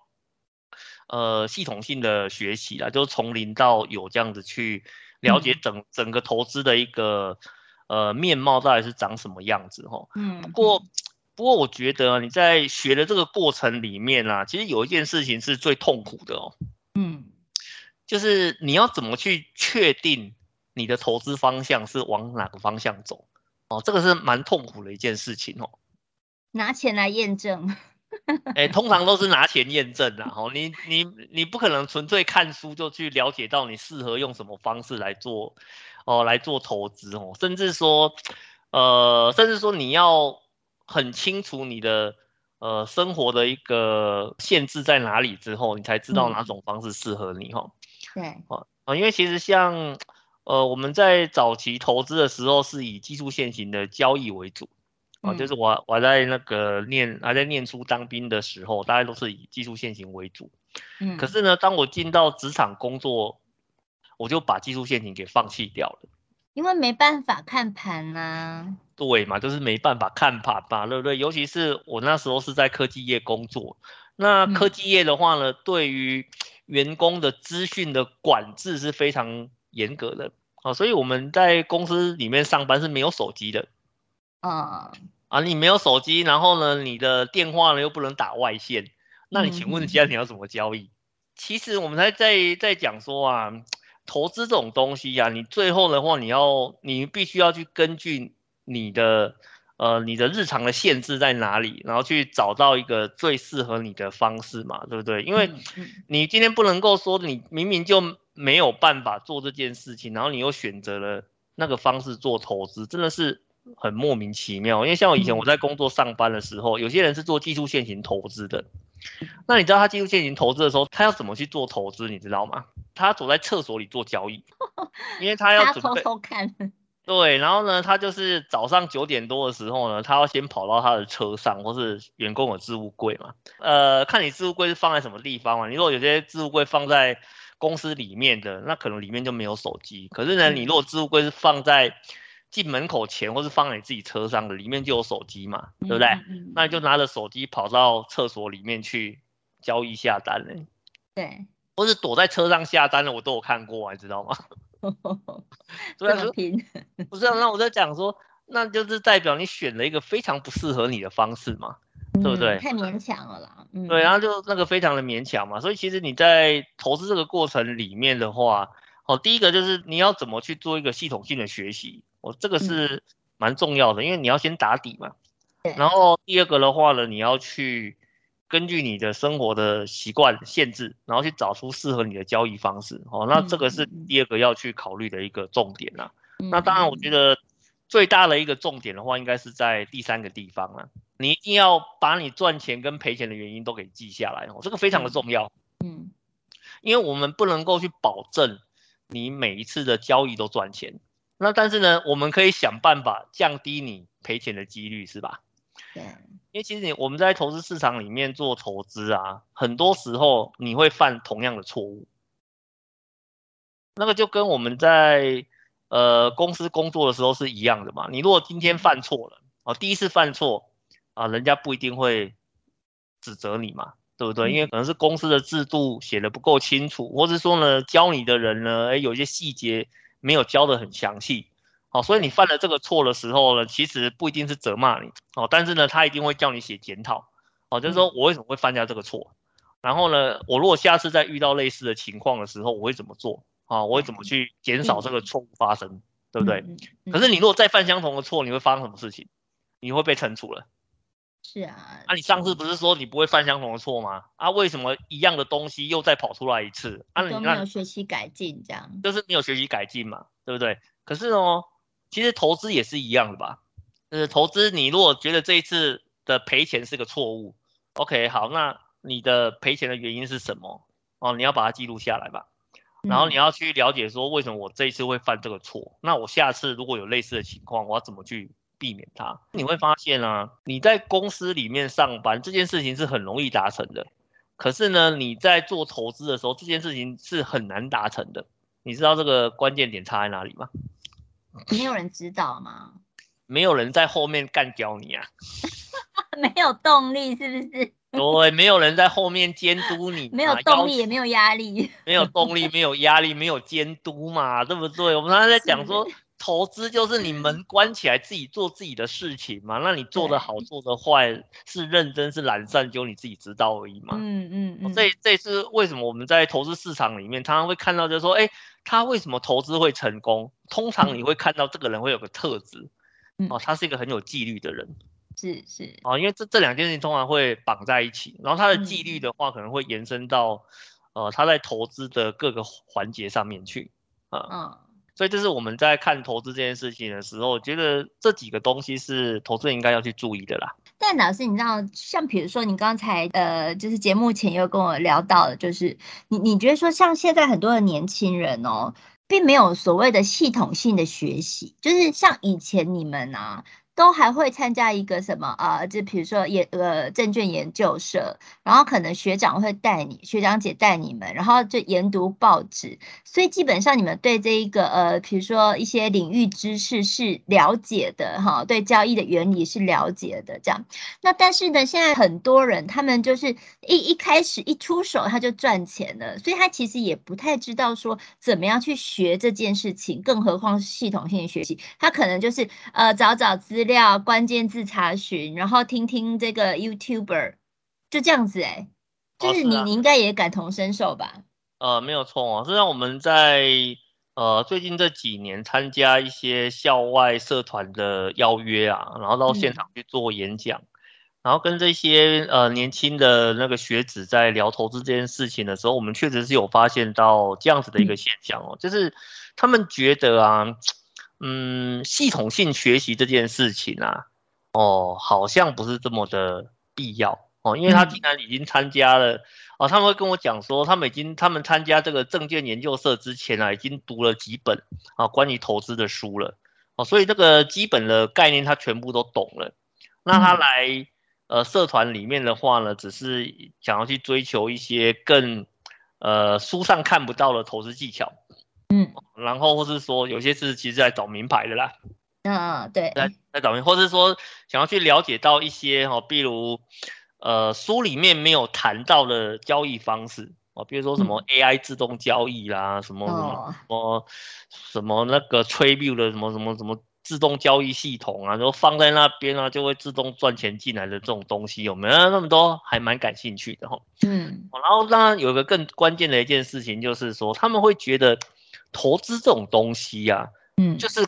[SPEAKER 1] 呃，系统性的学习啦，就是从零到有这样子去了解整、嗯、整个投资的一个呃面貌到底是长什么样子哈。
[SPEAKER 2] 嗯。
[SPEAKER 1] 不过不过我觉得你在学的这个过程里面啊，其实有一件事情是最痛苦的哦。
[SPEAKER 2] 嗯。
[SPEAKER 1] 就是你要怎么去确定你的投资方向是往哪个方向走哦，这个是蛮痛苦的一件事情哦。
[SPEAKER 2] 拿钱来验证。
[SPEAKER 1] 哎、欸，通常都是拿钱验证的哈，你你你不可能纯粹看书就去了解到你适合用什么方式来做哦，来做投资哦，甚至说，呃，甚至说你要很清楚你的呃生活的一个限制在哪里之后，你才知道哪种方式适合你哈。
[SPEAKER 2] 对，
[SPEAKER 1] 啊，因为其实像呃我们在早期投资的时候是以技术现行的交易为主。啊，就是我我在那个念还在念书当兵的时候，大家都是以技术现行为主。
[SPEAKER 2] 嗯，
[SPEAKER 1] 可是呢，当我进到职场工作，我就把技术线型给放弃掉了。
[SPEAKER 2] 因为没办法看盘啊。
[SPEAKER 1] 对嘛，就是没办法看盘吧，对不对？尤其是我那时候是在科技业工作，那科技业的话呢，嗯、对于员工的资讯的管制是非常严格的啊，所以我们在公司里面上班是没有手机的。
[SPEAKER 2] 啊、uh,
[SPEAKER 1] 啊！你没有手机，然后呢，你的电话呢又不能打外线，那你请问，现在你要怎么交易？嗯、其实我们还在在讲说啊，投资这种东西呀、啊，你最后的话，你要你必须要去根据你的呃你的日常的限制在哪里，然后去找到一个最适合你的方式嘛，对不对？因为你今天不能够说你明明就没有办法做这件事情，然后你又选择了那个方式做投资，真的是。很莫名其妙，因为像我以前我在工作上班的时候，嗯、有些人是做技术线型投资的。那你知道他技术线型投资的时候，他要怎么去做投资？你知道吗？他躲在厕所里做交易，因为他要 (laughs) 准备
[SPEAKER 2] 偷偷看。
[SPEAKER 1] 对，然后呢，他就是早上九点多的时候呢，他要先跑到他的车上，或是员工的置物柜嘛。呃，看你置物柜是放在什么地方嘛。你如果有些置物柜放在公司里面的，那可能里面就没有手机。可是呢，你如果置物柜是放在进门口前，或是放在你自己车上的，里面就有手机嘛，对不对？嗯嗯、那你就拿着手机跑到厕所里面去交易下单嘞。
[SPEAKER 2] 对，
[SPEAKER 1] 或是躲在车上下单的，我都有看过，你知道吗？
[SPEAKER 2] 所以说，
[SPEAKER 1] 不是、啊，那我在讲说，那就是代表你选了一个非常不适合你的方式嘛，
[SPEAKER 2] 嗯、
[SPEAKER 1] 对不对？
[SPEAKER 2] 太勉强了啦。嗯、
[SPEAKER 1] 对，然后就那个非常的勉强嘛，所以其实你在投资这个过程里面的话，哦，第一个就是你要怎么去做一个系统性的学习。哦，这个是蛮重要的，因为你要先打底嘛。然后第二个的话呢，你要去根据你的生活的习惯限制，然后去找出适合你的交易方式。哦，那这个是第二个要去考虑的一个重点啦。嗯、那当然，我觉得最大的一个重点的话，应该是在第三个地方了。你一定要把你赚钱跟赔钱的原因都给记下来哦，这个非常的重要。嗯，因为我们不能够去保证你每一次的交易都赚钱。那但是呢，我们可以想办法降低你赔钱的几率，是吧？对，因为其实你我们在投资市场里面做投资啊，很多时候你会犯同样的错误。那个就跟我们在呃公司工作的时候是一样的嘛。你如果今天犯错了，哦，第一次犯错啊，人家不一定会指责你嘛，对不对？因为可能是公司的制度写的不够清楚，或者说呢，教你的人呢，诶，有些细节。没有教的很详细，好，所以你犯了这个错的时候呢，其实不一定是责骂你，哦，但是呢，他一定会叫你写检讨，哦，就是说我为什么会犯下这个错，然后呢，我如果下次再遇到类似的情况的时候，我会怎么做？啊，我会怎么去减少这个错误发生，对不对？可是你如果再犯相同的错，你会发生什么事情？你会被惩处了。
[SPEAKER 2] 是啊，
[SPEAKER 1] 啊，你上次不是说你不会犯相同的错吗？啊，为什么一样的东西又再跑出来一次？啊，你
[SPEAKER 2] 都没有学习改进，这样
[SPEAKER 1] 就是没有学习改进嘛，对不对？可是哦，其实投资也是一样的吧？就是投资，你如果觉得这一次的赔钱是个错误，OK，好，那你的赔钱的原因是什么？哦，你要把它记录下来吧。然后你要去了解说，为什么我这一次会犯这个错？那我下次如果有类似的情况，我要怎么去？避免它，你会发现啊，你在公司里面上班这件事情是很容易达成的，可是呢，你在做投资的时候，这件事情是很难达成的。你知道这个关键点差在哪里吗？
[SPEAKER 2] 没有人指导吗？(laughs)
[SPEAKER 1] 没有人在后面干掉你啊？(laughs)
[SPEAKER 2] 没有动力是不是？(laughs)
[SPEAKER 1] 对，没有人在后面监督你，
[SPEAKER 2] 没有动力也没有压力，
[SPEAKER 1] 没有动力，没有压力，没有监督嘛，对不对？我们刚才在讲说。投资就是你门关起来自己做自己的事情嘛，那你做的好做的坏是认真是懒散，就你自己知道而已嘛。嗯嗯嗯。这这是为什么我们在投资市场里面常常会看到，就是说，哎，他为什么投资会成功？通常你会看到这个人会有个特质，哦，他是一个很有纪律的人。
[SPEAKER 2] 是是。
[SPEAKER 1] 哦，因为这这两件事情通常会绑在一起，然后他的纪律的话可能会延伸到，呃，他在投资的各个环节上面去。啊。嗯。所以这是我们在看投资这件事情的时候，觉得这几个东西是投资人应该要去注意的啦。
[SPEAKER 2] 但老师，你知道，像比如说你刚才呃，就是节目前又跟我聊到的，就是你你觉得说，像现在很多的年轻人哦，并没有所谓的系统性的学习，就是像以前你们啊。都还会参加一个什么啊？就比如说研呃证券研究社，然后可能学长会带你，学长姐带你们，然后就研读报纸，所以基本上你们对这一个呃，比如说一些领域知识是了解的哈，对交易的原理是了解的这样。那但是呢，现在很多人他们就是一一开始一出手他就赚钱了，所以他其实也不太知道说怎么样去学这件事情，更何况系统性学习，他可能就是呃找找资料关键字查询，然后听听这个 YouTuber，就这样子哎、欸，就是你、哦是啊、你应该也感同身受吧？
[SPEAKER 1] 呃，没有错哦，实际上我们在呃最近这几年参加一些校外社团的邀约啊，然后到现场去做演讲，嗯、然后跟这些呃年轻的那个学子在聊投资这件事情的时候，我们确实是有发现到这样子的一个现象哦，嗯、就是他们觉得啊。嗯，系统性学习这件事情啊，哦，好像不是这么的必要哦，因为他既然已经参加了，哦，他们会跟我讲说，他们已经他们参加这个证券研究社之前啊，已经读了几本啊关于投资的书了，哦，所以这个基本的概念他全部都懂了。那他来呃社团里面的话呢，只是想要去追求一些更呃书上看不到的投资技巧。嗯，然后或是说有些是其实在找名牌的啦，
[SPEAKER 2] 嗯，对，
[SPEAKER 1] 在在找名，或是说想要去了解到一些哈，比如呃书里面没有谈到的交易方式哦，比如说什么 AI 自动交易啦，什么什么什么什么那个的什么什么什么自动交易系统啊，然后放在那边啊就会自动赚钱进来的这种东西有没有？那么多还蛮感兴趣的哈。嗯，然后当然有一个更关键的一件事情就是说他们会觉得。投资这种东西呀、啊，嗯，就是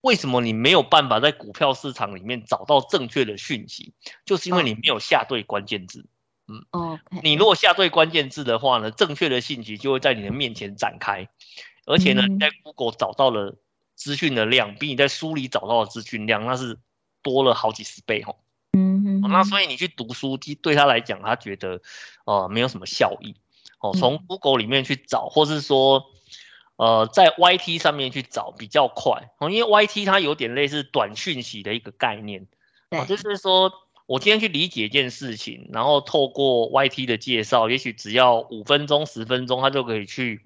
[SPEAKER 1] 为什么你没有办法在股票市场里面找到正确的讯息，就是因为你没有下对关键字。嗯
[SPEAKER 2] ，OK。
[SPEAKER 1] 你如果下对关键字的话呢，正确的信息就会在你的面前展开，而且呢，你在 Google 找到了资讯的量，比你在书里找到的资讯量那是多了好几十倍哦。
[SPEAKER 2] 嗯哼，
[SPEAKER 1] 那所以你去读书，对他来讲，他觉得呃没有什么效益。哦，从 Google 里面去找，或是说。呃，在 YT 上面去找比较快哦，因为 YT 它有点类似短讯息的一个概念，哦，就是说我今天去理解一件事情，然后透过 YT 的介绍，也许只要五分钟、十分钟，它就可以去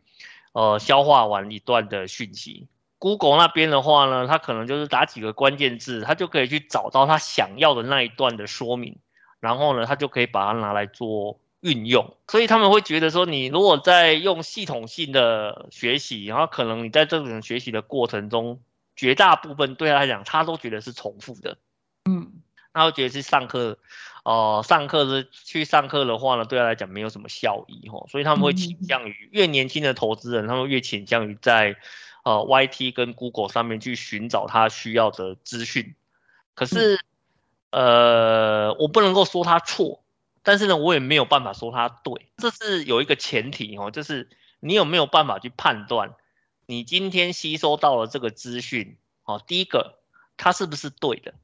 [SPEAKER 1] 呃消化完一段的讯息。Google 那边的话呢，它可能就是打几个关键字，它就可以去找到它想要的那一段的说明，然后呢，它就可以把它拿来做。运用，所以他们会觉得说，你如果在用系统性的学习，然后可能你在这种学习的过程中，绝大部分对他来讲，他都觉得是重复的，
[SPEAKER 2] 嗯，
[SPEAKER 1] 他会觉得是上课，哦、呃，上课是去上课的话呢，对他来讲没有什么效益哈，所以他们会倾向于越年轻的投资人，他们越倾向于在呃 YT 跟 Google 上面去寻找他需要的资讯，可是，呃，我不能够说他错。但是呢，我也没有办法说它对，这是有一个前提哦，就是你有没有办法去判断，你今天吸收到了这个资讯，哦，第一个它是不是对的，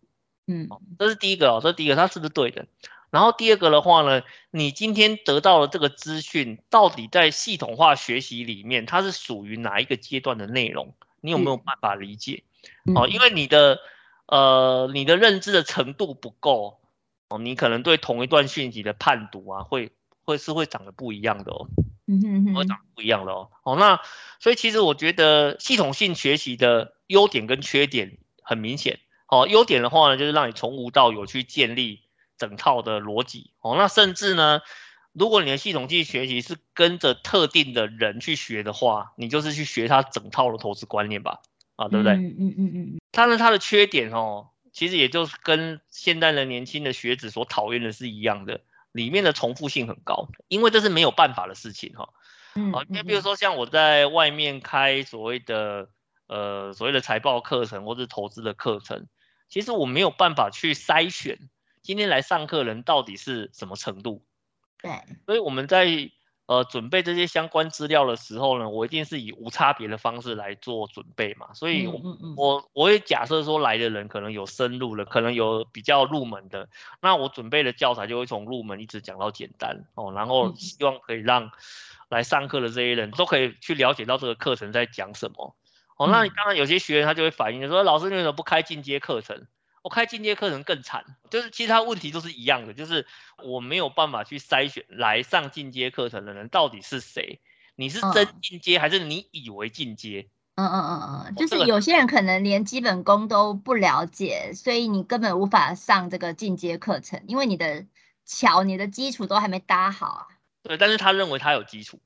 [SPEAKER 2] 嗯，
[SPEAKER 1] 这是第一个哦，这是第一个它是不是对的，然后第二个的话呢，你今天得到了这个资讯，到底在系统化学习里面，它是属于哪一个阶段的内容，你有没有办法理解？哦，因为你的呃你的认知的程度不够。哦，你可能对同一段讯息的判读啊，会会是会长得不一样的哦，
[SPEAKER 2] 嗯哼哼，
[SPEAKER 1] 会长得不一样的哦。哦，那所以其实我觉得系统性学习的优点跟缺点很明显。哦，优点的话呢，就是让你从无到有去建立整套的逻辑。哦，那甚至呢，如果你的系统性学习是跟着特定的人去学的话，你就是去学他整套的投资观念吧。啊，对不对？
[SPEAKER 2] 嗯嗯嗯嗯。
[SPEAKER 1] 当然，它的缺点哦。其实也就是跟现在的年轻的学子所讨厌的是一样的，里面的重复性很高，因为这是没有办法的事情哈。嗯，好，因为比如说像我在外面开所谓的呃所谓的财报课程或是投资的课程，其实我没有办法去筛选今天来上课人到底是什么程度。
[SPEAKER 2] 对，
[SPEAKER 1] 所以我们在。呃，准备这些相关资料的时候呢，我一定是以无差别的方式来做准备嘛，所以我，我我我会假设说来的人可能有深入的，可能有比较入门的，那我准备的教材就会从入门一直讲到简单哦，然后希望可以让来上课的这些人都可以去了解到这个课程在讲什么哦。那你刚刚有些学员他就会反映说，老师你为什么不开进阶课程？我开进阶课程更惨，就是其他问题都是一样的，就是我没有办法去筛选来上进阶课程的人到底是谁，你是真进阶还是你以为进阶？
[SPEAKER 2] 嗯嗯嗯嗯，就是有些人可能连基本功都不了解，所以你根本无法上这个进阶课程，因为你的桥、你的基础都还没搭好啊。
[SPEAKER 1] 对，但是他认为他有基础，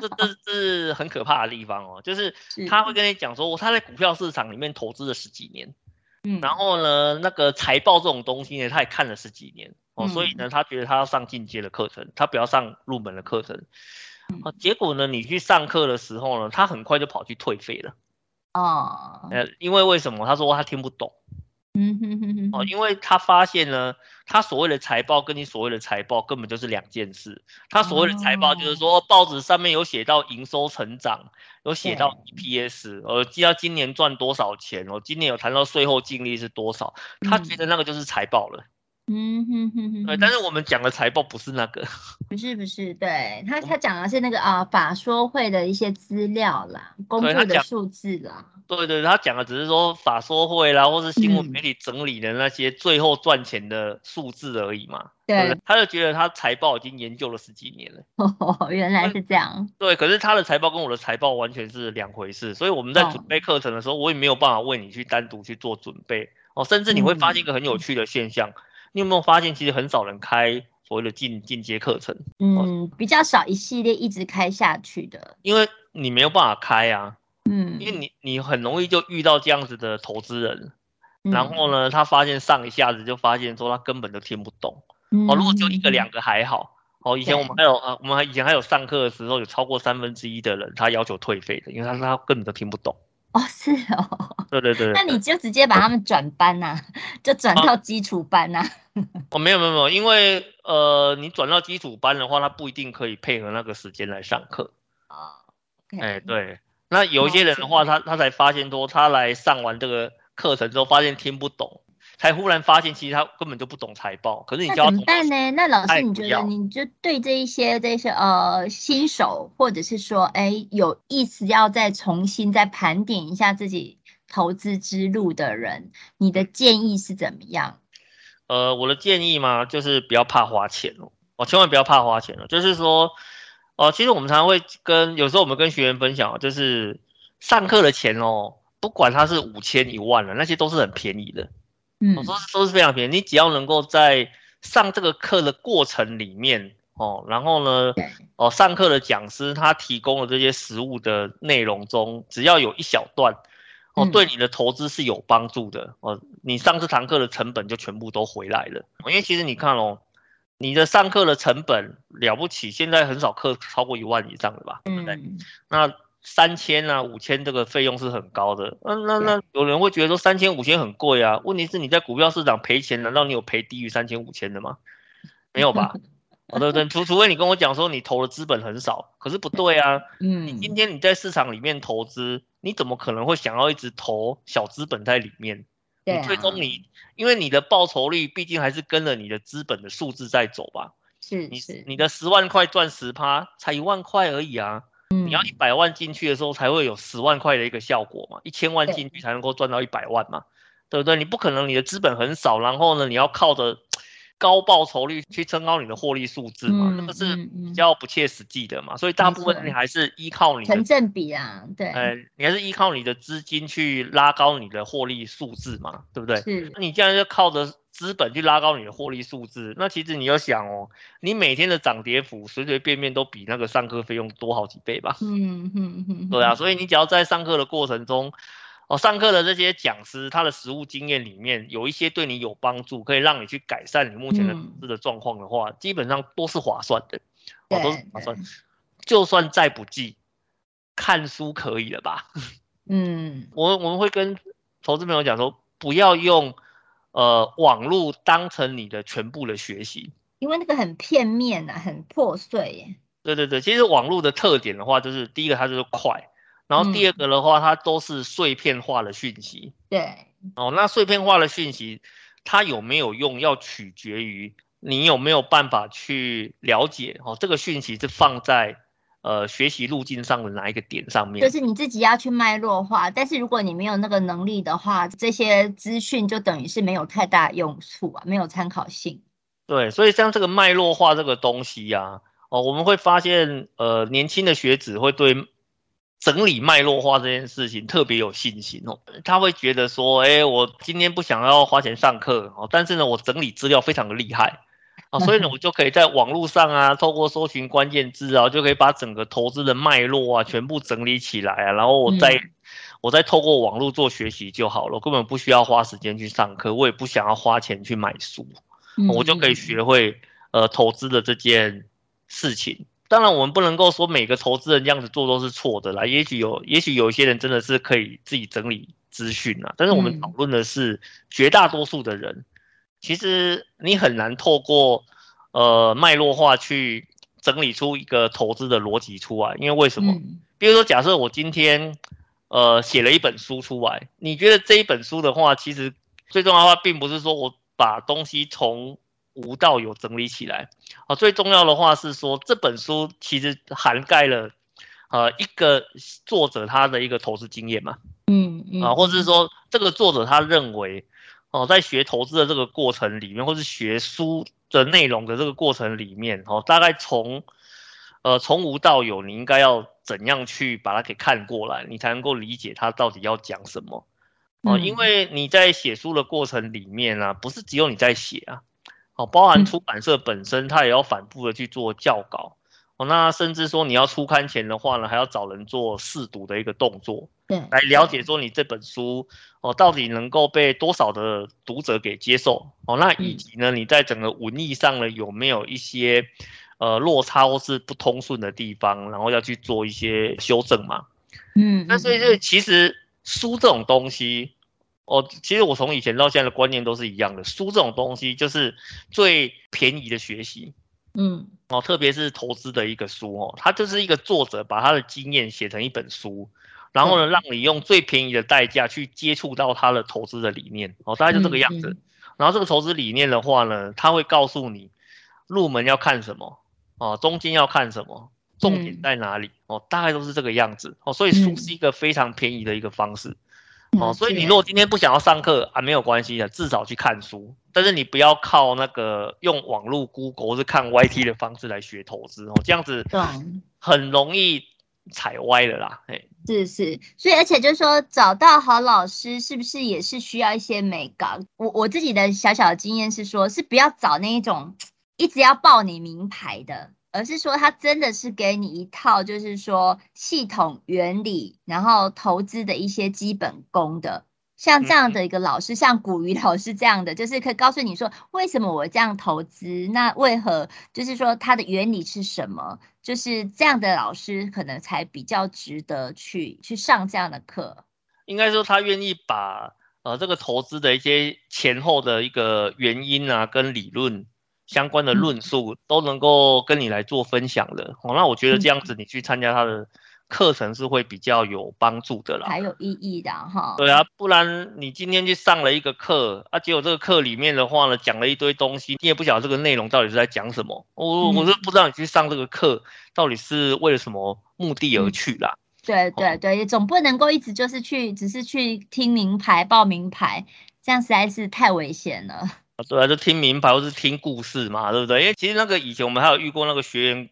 [SPEAKER 1] 这这这是很可怕的地方哦，就是他会跟你讲说，他在股票市场里面投资了十几年。
[SPEAKER 2] 嗯，
[SPEAKER 1] 然后呢，那个财报这种东西呢，他也看了十几年哦，所以呢，他觉得他要上进阶的课程，他不要上入门的课程。哦，结果呢，你去上课的时候呢，他很快就跑去退费了。
[SPEAKER 2] 哦，
[SPEAKER 1] 呃，因为为什么？他说他听不懂。
[SPEAKER 2] 嗯哼哼哼，
[SPEAKER 1] 哦，因为他发现呢，他所谓的财报跟你所谓的财报根本就是两件事。他所谓的财报就是说，报纸上面有写到营收成长，有写到 EPS，呃，记到今年赚多少钱，哦，今年有谈到税后净利是多少，他觉得那个就是财报了。
[SPEAKER 2] 嗯哼哼哼，
[SPEAKER 1] 对，但是我们讲的财报不是那个，(laughs)
[SPEAKER 2] 不是不是，对他他讲的是那个啊法说会的一些资料啦，公布的数字啦。
[SPEAKER 1] 对对，他讲的只是说法说会啦，或是新闻媒体整理的那些最后赚钱的数字而已嘛。
[SPEAKER 2] 对，
[SPEAKER 1] 对，他就觉得他财报已经研究了十几年了。
[SPEAKER 2] 哦，(laughs) 原来是这样。
[SPEAKER 1] 对，可是他的财报跟我的财报完全是两回事，所以我们在准备课程的时候，哦、我也没有办法为你去单独去做准备哦，甚至你会发现一个很有趣的现象。嗯你有没有发现，其实很少人开所谓的进进阶课程？
[SPEAKER 2] 嗯，比较少一系列一直开下去的，
[SPEAKER 1] 因为你没有办法开啊。
[SPEAKER 2] 嗯，
[SPEAKER 1] 因为你你很容易就遇到这样子的投资人，
[SPEAKER 2] 嗯，
[SPEAKER 1] 然后呢，他发现上一下子就发现说他根本就听不懂。
[SPEAKER 2] 嗯，
[SPEAKER 1] 哦，如果就一个两个还好。哦，以前我们还有啊，我们还以前还有上课的时候有超过三分之一的人他要求退费的，因为他说他根本都听不懂。
[SPEAKER 2] 哦，是哦。
[SPEAKER 1] 对对对。
[SPEAKER 2] 那你就直接把他们转班呐、啊，就转到基础班呐、啊。(laughs)
[SPEAKER 1] 哦，没有没有没有，因为呃，你转到基础班的话，他不一定可以配合那个时间来上课。
[SPEAKER 2] 哦。
[SPEAKER 1] 哎，对。那有一些人的话，他他才发现说，他来上完这个课程之后，发现听不懂。才忽然发现，其实他根本就不懂财报。可是你教怎么办呢？
[SPEAKER 2] 那老师，你觉得你就对这一些这些呃新手，或者是说哎有意思要再重新再盘点一下自己投资之路的人，你的建议是怎么样？
[SPEAKER 1] 呃，我的建议嘛，就是不要怕花钱哦，哦，千万不要怕花钱哦。就是说，哦、呃，其实我们常常会跟有时候我们跟学员分享，就是上课的钱哦，不管它是五千一万了，那些都是很便宜的。嗯，我说都是非常便宜，你只要能够在上这个课的过程里面哦，然后呢，哦，上课的讲师他提供的这些实物的内容中，只要有一小段哦，对你的投资是有帮助的哦，你上这堂课的成本就全部都回来了。因为其实你看哦，你的上课的成本了不起，现在很少课超过一万以上的吧？对不对？那。三千啊，五千这个费用是很高的。那那那有人会觉得说三千五千很贵啊？问题是你在股票市场赔钱，难道你有赔低于三千五千的吗？没有吧？(laughs) 哦对对，除除非你跟我讲说你投的资本很少，可是不对啊。嗯，你今天你在市场里面投资，你怎么可能会想要一直投小资本在里面？对，最终你因为你的报酬率毕竟还是跟着你的资本的数字在走吧？是是，你你的十万块赚十趴，才一万块而已啊。你要一百万进去的时候，才会有十万块的一个效果嘛？一千万进去才能够赚到一百万嘛？对不对？你不可能你的资本很少，然后呢，你要靠着 (tsk) 高报酬率去增高你的获利数字嘛？那个是比较不切实际的嘛？所以大部分你还是依靠你的
[SPEAKER 2] 成正比啊，对，
[SPEAKER 1] 呃，你还是依靠你的资金去拉高你的获利数字嘛？对不对？是。那你这样就靠着。资本去拉高你的获利数字，那其实你要想哦，你每天的涨跌幅随随便便都比那个上课费用多好几倍吧？嗯嗯嗯，对啊，所以你只要在上课的过程中，哦，上课的这些讲师他的实务经验里面有一些对你有帮助，可以让你去改善你目前的投资的状况的话，嗯、基本上都是划算的，哦，都是划算。就算再不济，看书可以了吧？嗯，(laughs) 我我们会跟投资朋友讲说，不要用。呃，网络当成你的全部的学习，
[SPEAKER 2] 因为那个很片面啊，很破碎耶。
[SPEAKER 1] 对对对，其实网络的特点的话，就是第一个它就是快，然后第二个的话，它都是碎片化的讯息。对。哦，那碎片化的讯息，它有没有用，要取决于你有没有办法去了解哦，这个讯息是放在。呃，学习路径上的哪一个点上面？
[SPEAKER 2] 就是你自己要去脉络化，但是如果你没有那个能力的话，这些资讯就等于是没有太大用处啊，没有参考性。
[SPEAKER 1] 对，所以像这个脉络化这个东西呀、啊，哦，我们会发现，呃，年轻的学子会对整理脉络化这件事情特别有信心哦，他会觉得说，哎，我今天不想要花钱上课哦，但是呢，我整理资料非常的厉害。啊，所以呢，我就可以在网络上啊，透过搜寻关键字啊，就可以把整个投资的脉络啊，全部整理起来啊，然后我再，嗯、我再透过网络做学习就好了，根本不需要花时间去上课，我也不想要花钱去买书，嗯、我就可以学会呃投资的这件事情。当然，我们不能够说每个投资人这样子做都是错的啦，也许有，也许有一些人真的是可以自己整理资讯啊，但是我们讨论的是绝大多数的人。其实你很难透过呃脉络化去整理出一个投资的逻辑出来，因为为什么？比如说，假设我今天呃写了一本书出来，你觉得这一本书的话，其实最重要的话，并不是说我把东西从无到有整理起来啊，最重要的话是说这本书其实涵盖了呃一个作者他的一个投资经验嘛，嗯嗯啊，或者是说这个作者他认为。哦，在学投资的这个过程里面，或是学书的内容的这个过程里面，哦，大概从，呃，从无到有，你应该要怎样去把它给看过来，你才能够理解它到底要讲什么？哦，因为你在写书的过程里面啊，不是只有你在写啊，哦，包含出版社本身，它也要反复的去做校稿。哦，那甚至说你要出刊前的话呢，还要找人做试读的一个动作，对，来了解说你这本书哦到底能够被多少的读者给接受。哦，那以及呢，你在整个文艺上呢有没有一些呃落差或是不通顺的地方，然后要去做一些修正嘛，嗯，那所以这其实书这种东西，哦，其实我从以前到现在的观念都是一样的，书这种东西就是最便宜的学习。嗯，哦，特别是投资的一个书哦，它就是一个作者把他的经验写成一本书，然后呢，让你用最便宜的代价去接触到他的投资的理念哦，大概就这个样子。然后这个投资理念的话呢，他会告诉你入门要看什么哦，中间要看什么，重点在哪里哦，大概都是这个样子哦，所以书是一个非常便宜的一个方式。哦，所以你如果今天不想要上课啊，没有关系的，至少去看书。但是你不要靠那个用网络 Google 或是看 YT 的方式来学投资哦，这样子很容易踩歪了啦。哎，
[SPEAKER 2] 是是，所以而且就是说找到好老师是不是也是需要一些美感？我我自己的小小的经验是说，是不要找那一种一直要报你名牌的。而是说，他真的是给你一套，就是说系统原理，然后投资的一些基本功的，像这样的一个老师，像古鱼老师这样的，就是可以告诉你说，为什么我这样投资，那为何，就是说它的原理是什么，就是这样的老师可能才比较值得去去上这样的课。
[SPEAKER 1] 应该说，他愿意把呃这个投资的一些前后的一个原因啊，跟理论。相关的论述都能够跟你来做分享的，哦，那我觉得这样子你去参加他的课程是会比较有帮助的啦，
[SPEAKER 2] 还有意义的哈。
[SPEAKER 1] 对啊，不然你今天去上了一个课啊，结果这个课里面的话呢，讲了一堆东西，你也不晓得这个内容到底是在讲什么，我我是不知道你去上这个课到底是为了什么目的而去啦。
[SPEAKER 2] 对对对，也总不能够一直就是去，只是去听名牌、报名牌，这样实在是太危险了。
[SPEAKER 1] 对啊，就听名牌或是听故事嘛，对不对？因为其实那个以前我们还有遇过那个学员，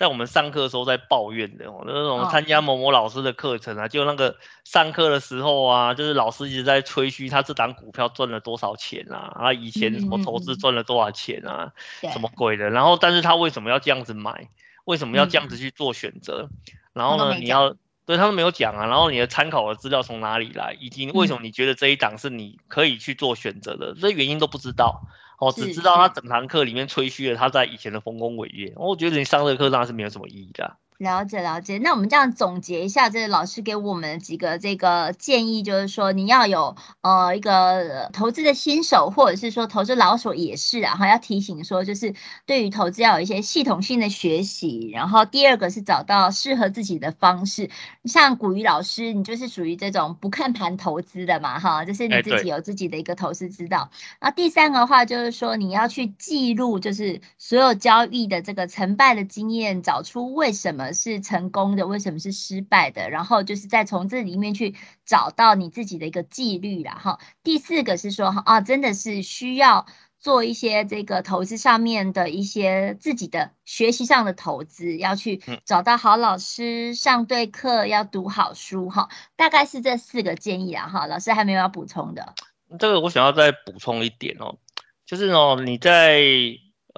[SPEAKER 1] 在我们上课的时候在抱怨的，那种参加某某老师的课程啊，就那个上课的时候啊，就是老师一直在吹嘘他这档股票赚了多少钱啊，啊，以前什么投资赚了多少钱啊，什么鬼的。然后，但是他为什么要这样子买？为什么要这样子去做选择？然后呢，你要。所以他们没有讲啊，然后你的参考的资料从哪里来，以及为什么你觉得这一档是你可以去做选择的，这原因都不知道，哦，只知道他整堂课里面吹嘘了他在以前的丰功伟业，我觉得你上这个课当然是没有什么意义的。
[SPEAKER 2] 了解了解，那我们这样总结一下，这个老师给我们几个这个建议，就是说你要有呃一个投资的新手，或者是说投资老手也是啊，然后要提醒说，就是对于投资要有一些系统性的学习。然后第二个是找到适合自己的方式，像古雨老师，你就是属于这种不看盘投资的嘛，哈，就是你自己有自己的一个投资之道。那第三个话就是说你要去记录，就是所有交易的这个成败的经验，找出为什么。是成功的，为什么是失败的？然后就是再从这里面去找到你自己的一个纪律了哈。第四个是说啊，真的是需要做一些这个投资上面的一些自己的学习上的投资，要去找到好老师，上对课，要读好书哈。大概是这四个建议啊哈。老师还没有要补充的？
[SPEAKER 1] 这个我想要再补充一点哦，就是哦，你在。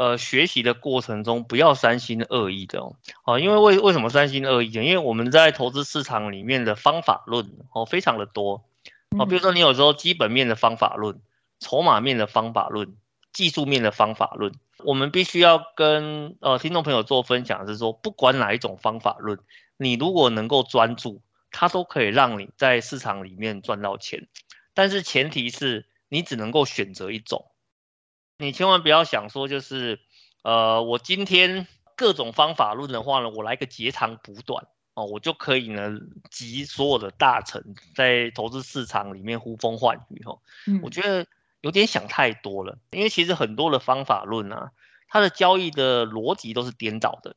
[SPEAKER 1] 呃，学习的过程中不要三心二意的哦，啊，因为为为什么三心二意呢？因为我们在投资市场里面的方法论哦非常的多哦，比如说你有时候基本面的方法论、筹码面的方法论、技术面的方法论，我们必须要跟呃听众朋友做分享，是说不管哪一种方法论，你如果能够专注，它都可以让你在市场里面赚到钱，但是前提是你只能够选择一种。你千万不要想说，就是，呃，我今天各种方法论的话呢，我来个截长补短哦，我就可以呢集所有的大成，在投资市场里面呼风唤雨哈。嗯，我觉得有点想太多了，因为其实很多的方法论啊，它的交易的逻辑都是颠倒的。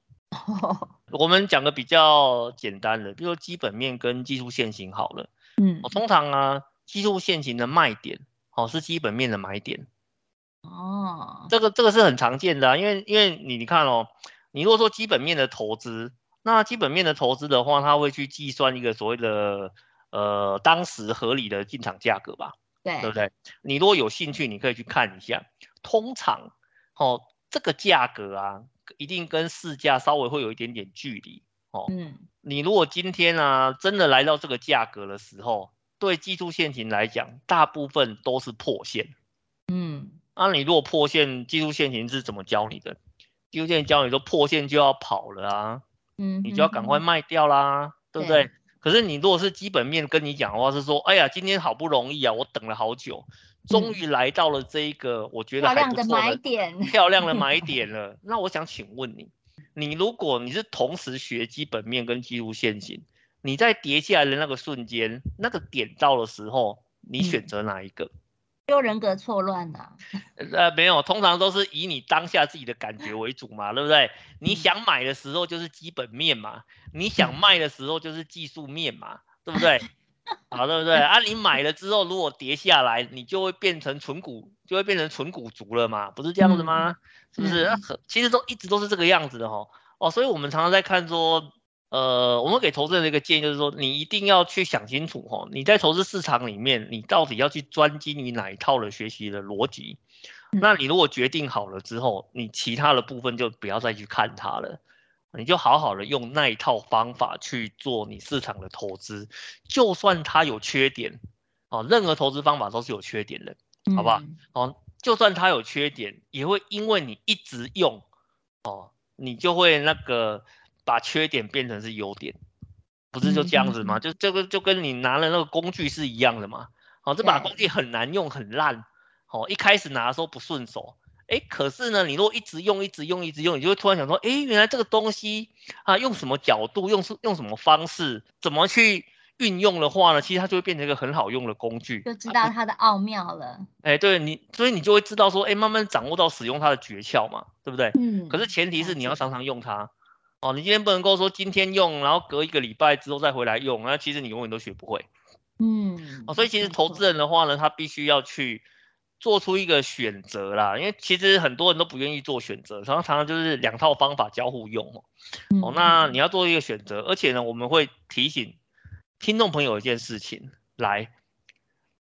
[SPEAKER 1] 我们讲个比较简单的，比如说基本面跟技术线型好了。嗯，我通常啊，技术线型的卖点，哦，是基本面的买点。哦，这个这个是很常见的啊，因为因为你你看哦，你如果说基本面的投资，那基本面的投资的话，它会去计算一个所谓的呃当时合理的进场价格吧？对，对不对？你如果有兴趣，你可以去看一下，通常哦这个价格啊，一定跟市价稍微会有一点点距离哦。嗯，你如果今天啊真的来到这个价格的时候，对技术线型来讲，大部分都是破线。嗯。那、啊、你如果破线，技术线型是怎么教你的？技术线教你说破线就要跑了啊，嗯，你就要赶快卖掉啦，嗯、对不对？嗯、可是你如果是基本面跟你讲的话，是说，哎呀，今天好不容易啊，我等了好久，终于来到了这一个、嗯、我觉得还不错的
[SPEAKER 2] 漂亮的买点，
[SPEAKER 1] 漂亮的 (laughs) 买点了。那我想请问你，你如果你是同时学基本面跟技术线型，你在跌下来的那个瞬间，那个点到的时候，你选择哪一个？
[SPEAKER 2] 又人格错乱了。
[SPEAKER 1] 呃，没有，通常都是以你当下自己的感觉为主嘛，对不对？你想买的时候就是基本面嘛，你想卖的时候就是技术面嘛，对不对？好，对不对？啊，你买了之后如果跌下来，你就会变成纯股，就会变成纯股族了嘛，不是这样子吗？是不是？其实都一直都是这个样子的哈。哦，所以我们常常在看说。呃，我们给投资人的一个建议就是说，你一定要去想清楚哦，你在投资市场里面，你到底要去专精于哪一套的学习的逻辑？那你如果决定好了之后，你其他的部分就不要再去看它了，你就好好的用那一套方法去做你市场的投资，就算它有缺点，哦，任何投资方法都是有缺点的，好不好？哦，就算它有缺点，也会因为你一直用，哦，你就会那个。把缺点变成是优点，不是就这样子吗？嗯、就这个就跟你拿了那个工具是一样的嘛。好、哦，这把工具很难用，很烂。好、哦，一开始拿的时候不顺手，哎，可是呢，你如果一直用，一直用，一直用，你就会突然想说，哎，原来这个东西啊，用什么角度，用用什么方式，怎么去运用的话呢？其实它就会变成一个很好用的工具，
[SPEAKER 2] 就知道它的奥妙了。
[SPEAKER 1] 哎，对你，所以你就会知道说，哎，慢慢掌握到使用它的诀窍嘛，对不对？嗯。可是前提是你要常常用它。哦，你今天不能够说今天用，然后隔一个礼拜之后再回来用，那其实你永远都学不会。嗯，哦，所以其实投资人的话呢，他必须要去做出一个选择啦，因为其实很多人都不愿意做选择，常常常就是两套方法交互用哦。哦，那你要做一个选择，而且呢，我们会提醒听众朋友一件事情，来，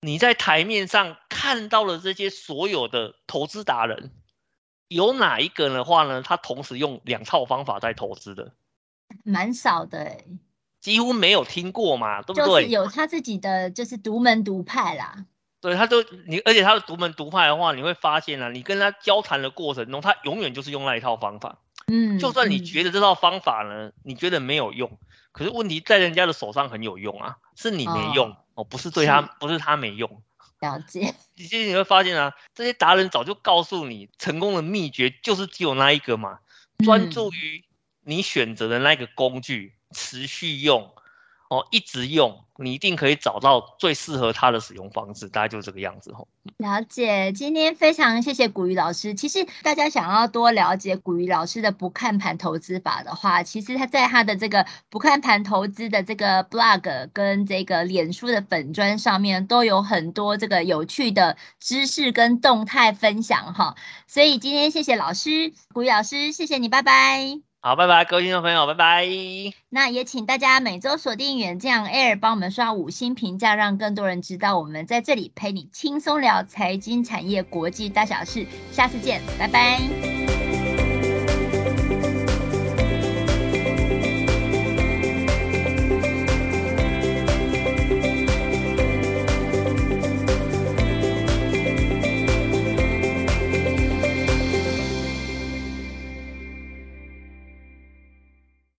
[SPEAKER 1] 你在台面上看到了这些所有的投资达人。有哪一个的话呢？他同时用两套方法在投资的，
[SPEAKER 2] 蛮少的哎，
[SPEAKER 1] 几乎没有听过嘛，对不对？
[SPEAKER 2] 就是有他自己的，就是独门独派啦。
[SPEAKER 1] 对，他都你，而且他的独门独派的话，你会发现啊，你跟他交谈的过程中，他永远就是用那一套方法。嗯，就算你觉得这套方法呢，嗯、你觉得没有用，可是问题在人家的手上很有用啊，是你没用哦，哦，不是对他，不是他没用。
[SPEAKER 2] 了解，(laughs)
[SPEAKER 1] 其实你会发现啊，这些达人早就告诉你，成功的秘诀就是只有那一个嘛，专注于你选择的那个工具，持续用。哦，一直用，你一定可以找到最适合它的使用方式，大概就是这个样子吼。
[SPEAKER 2] 了解，今天非常谢谢古雨老师。其实大家想要多了解古雨老师的不看盘投资法的话，其实他在他的这个不看盘投资的这个 blog 跟这个脸书的粉专上面都有很多这个有趣的知识跟动态分享哈。所以今天谢谢老师，古雨老师，谢谢你，拜拜。
[SPEAKER 1] 好，拜拜，各位听众朋友，拜拜。
[SPEAKER 2] 那也请大家每周锁定远见 Air，帮我们刷五星评价，让更多人知道我们在这里陪你轻松聊财经产业国际大小事。下次见，拜拜。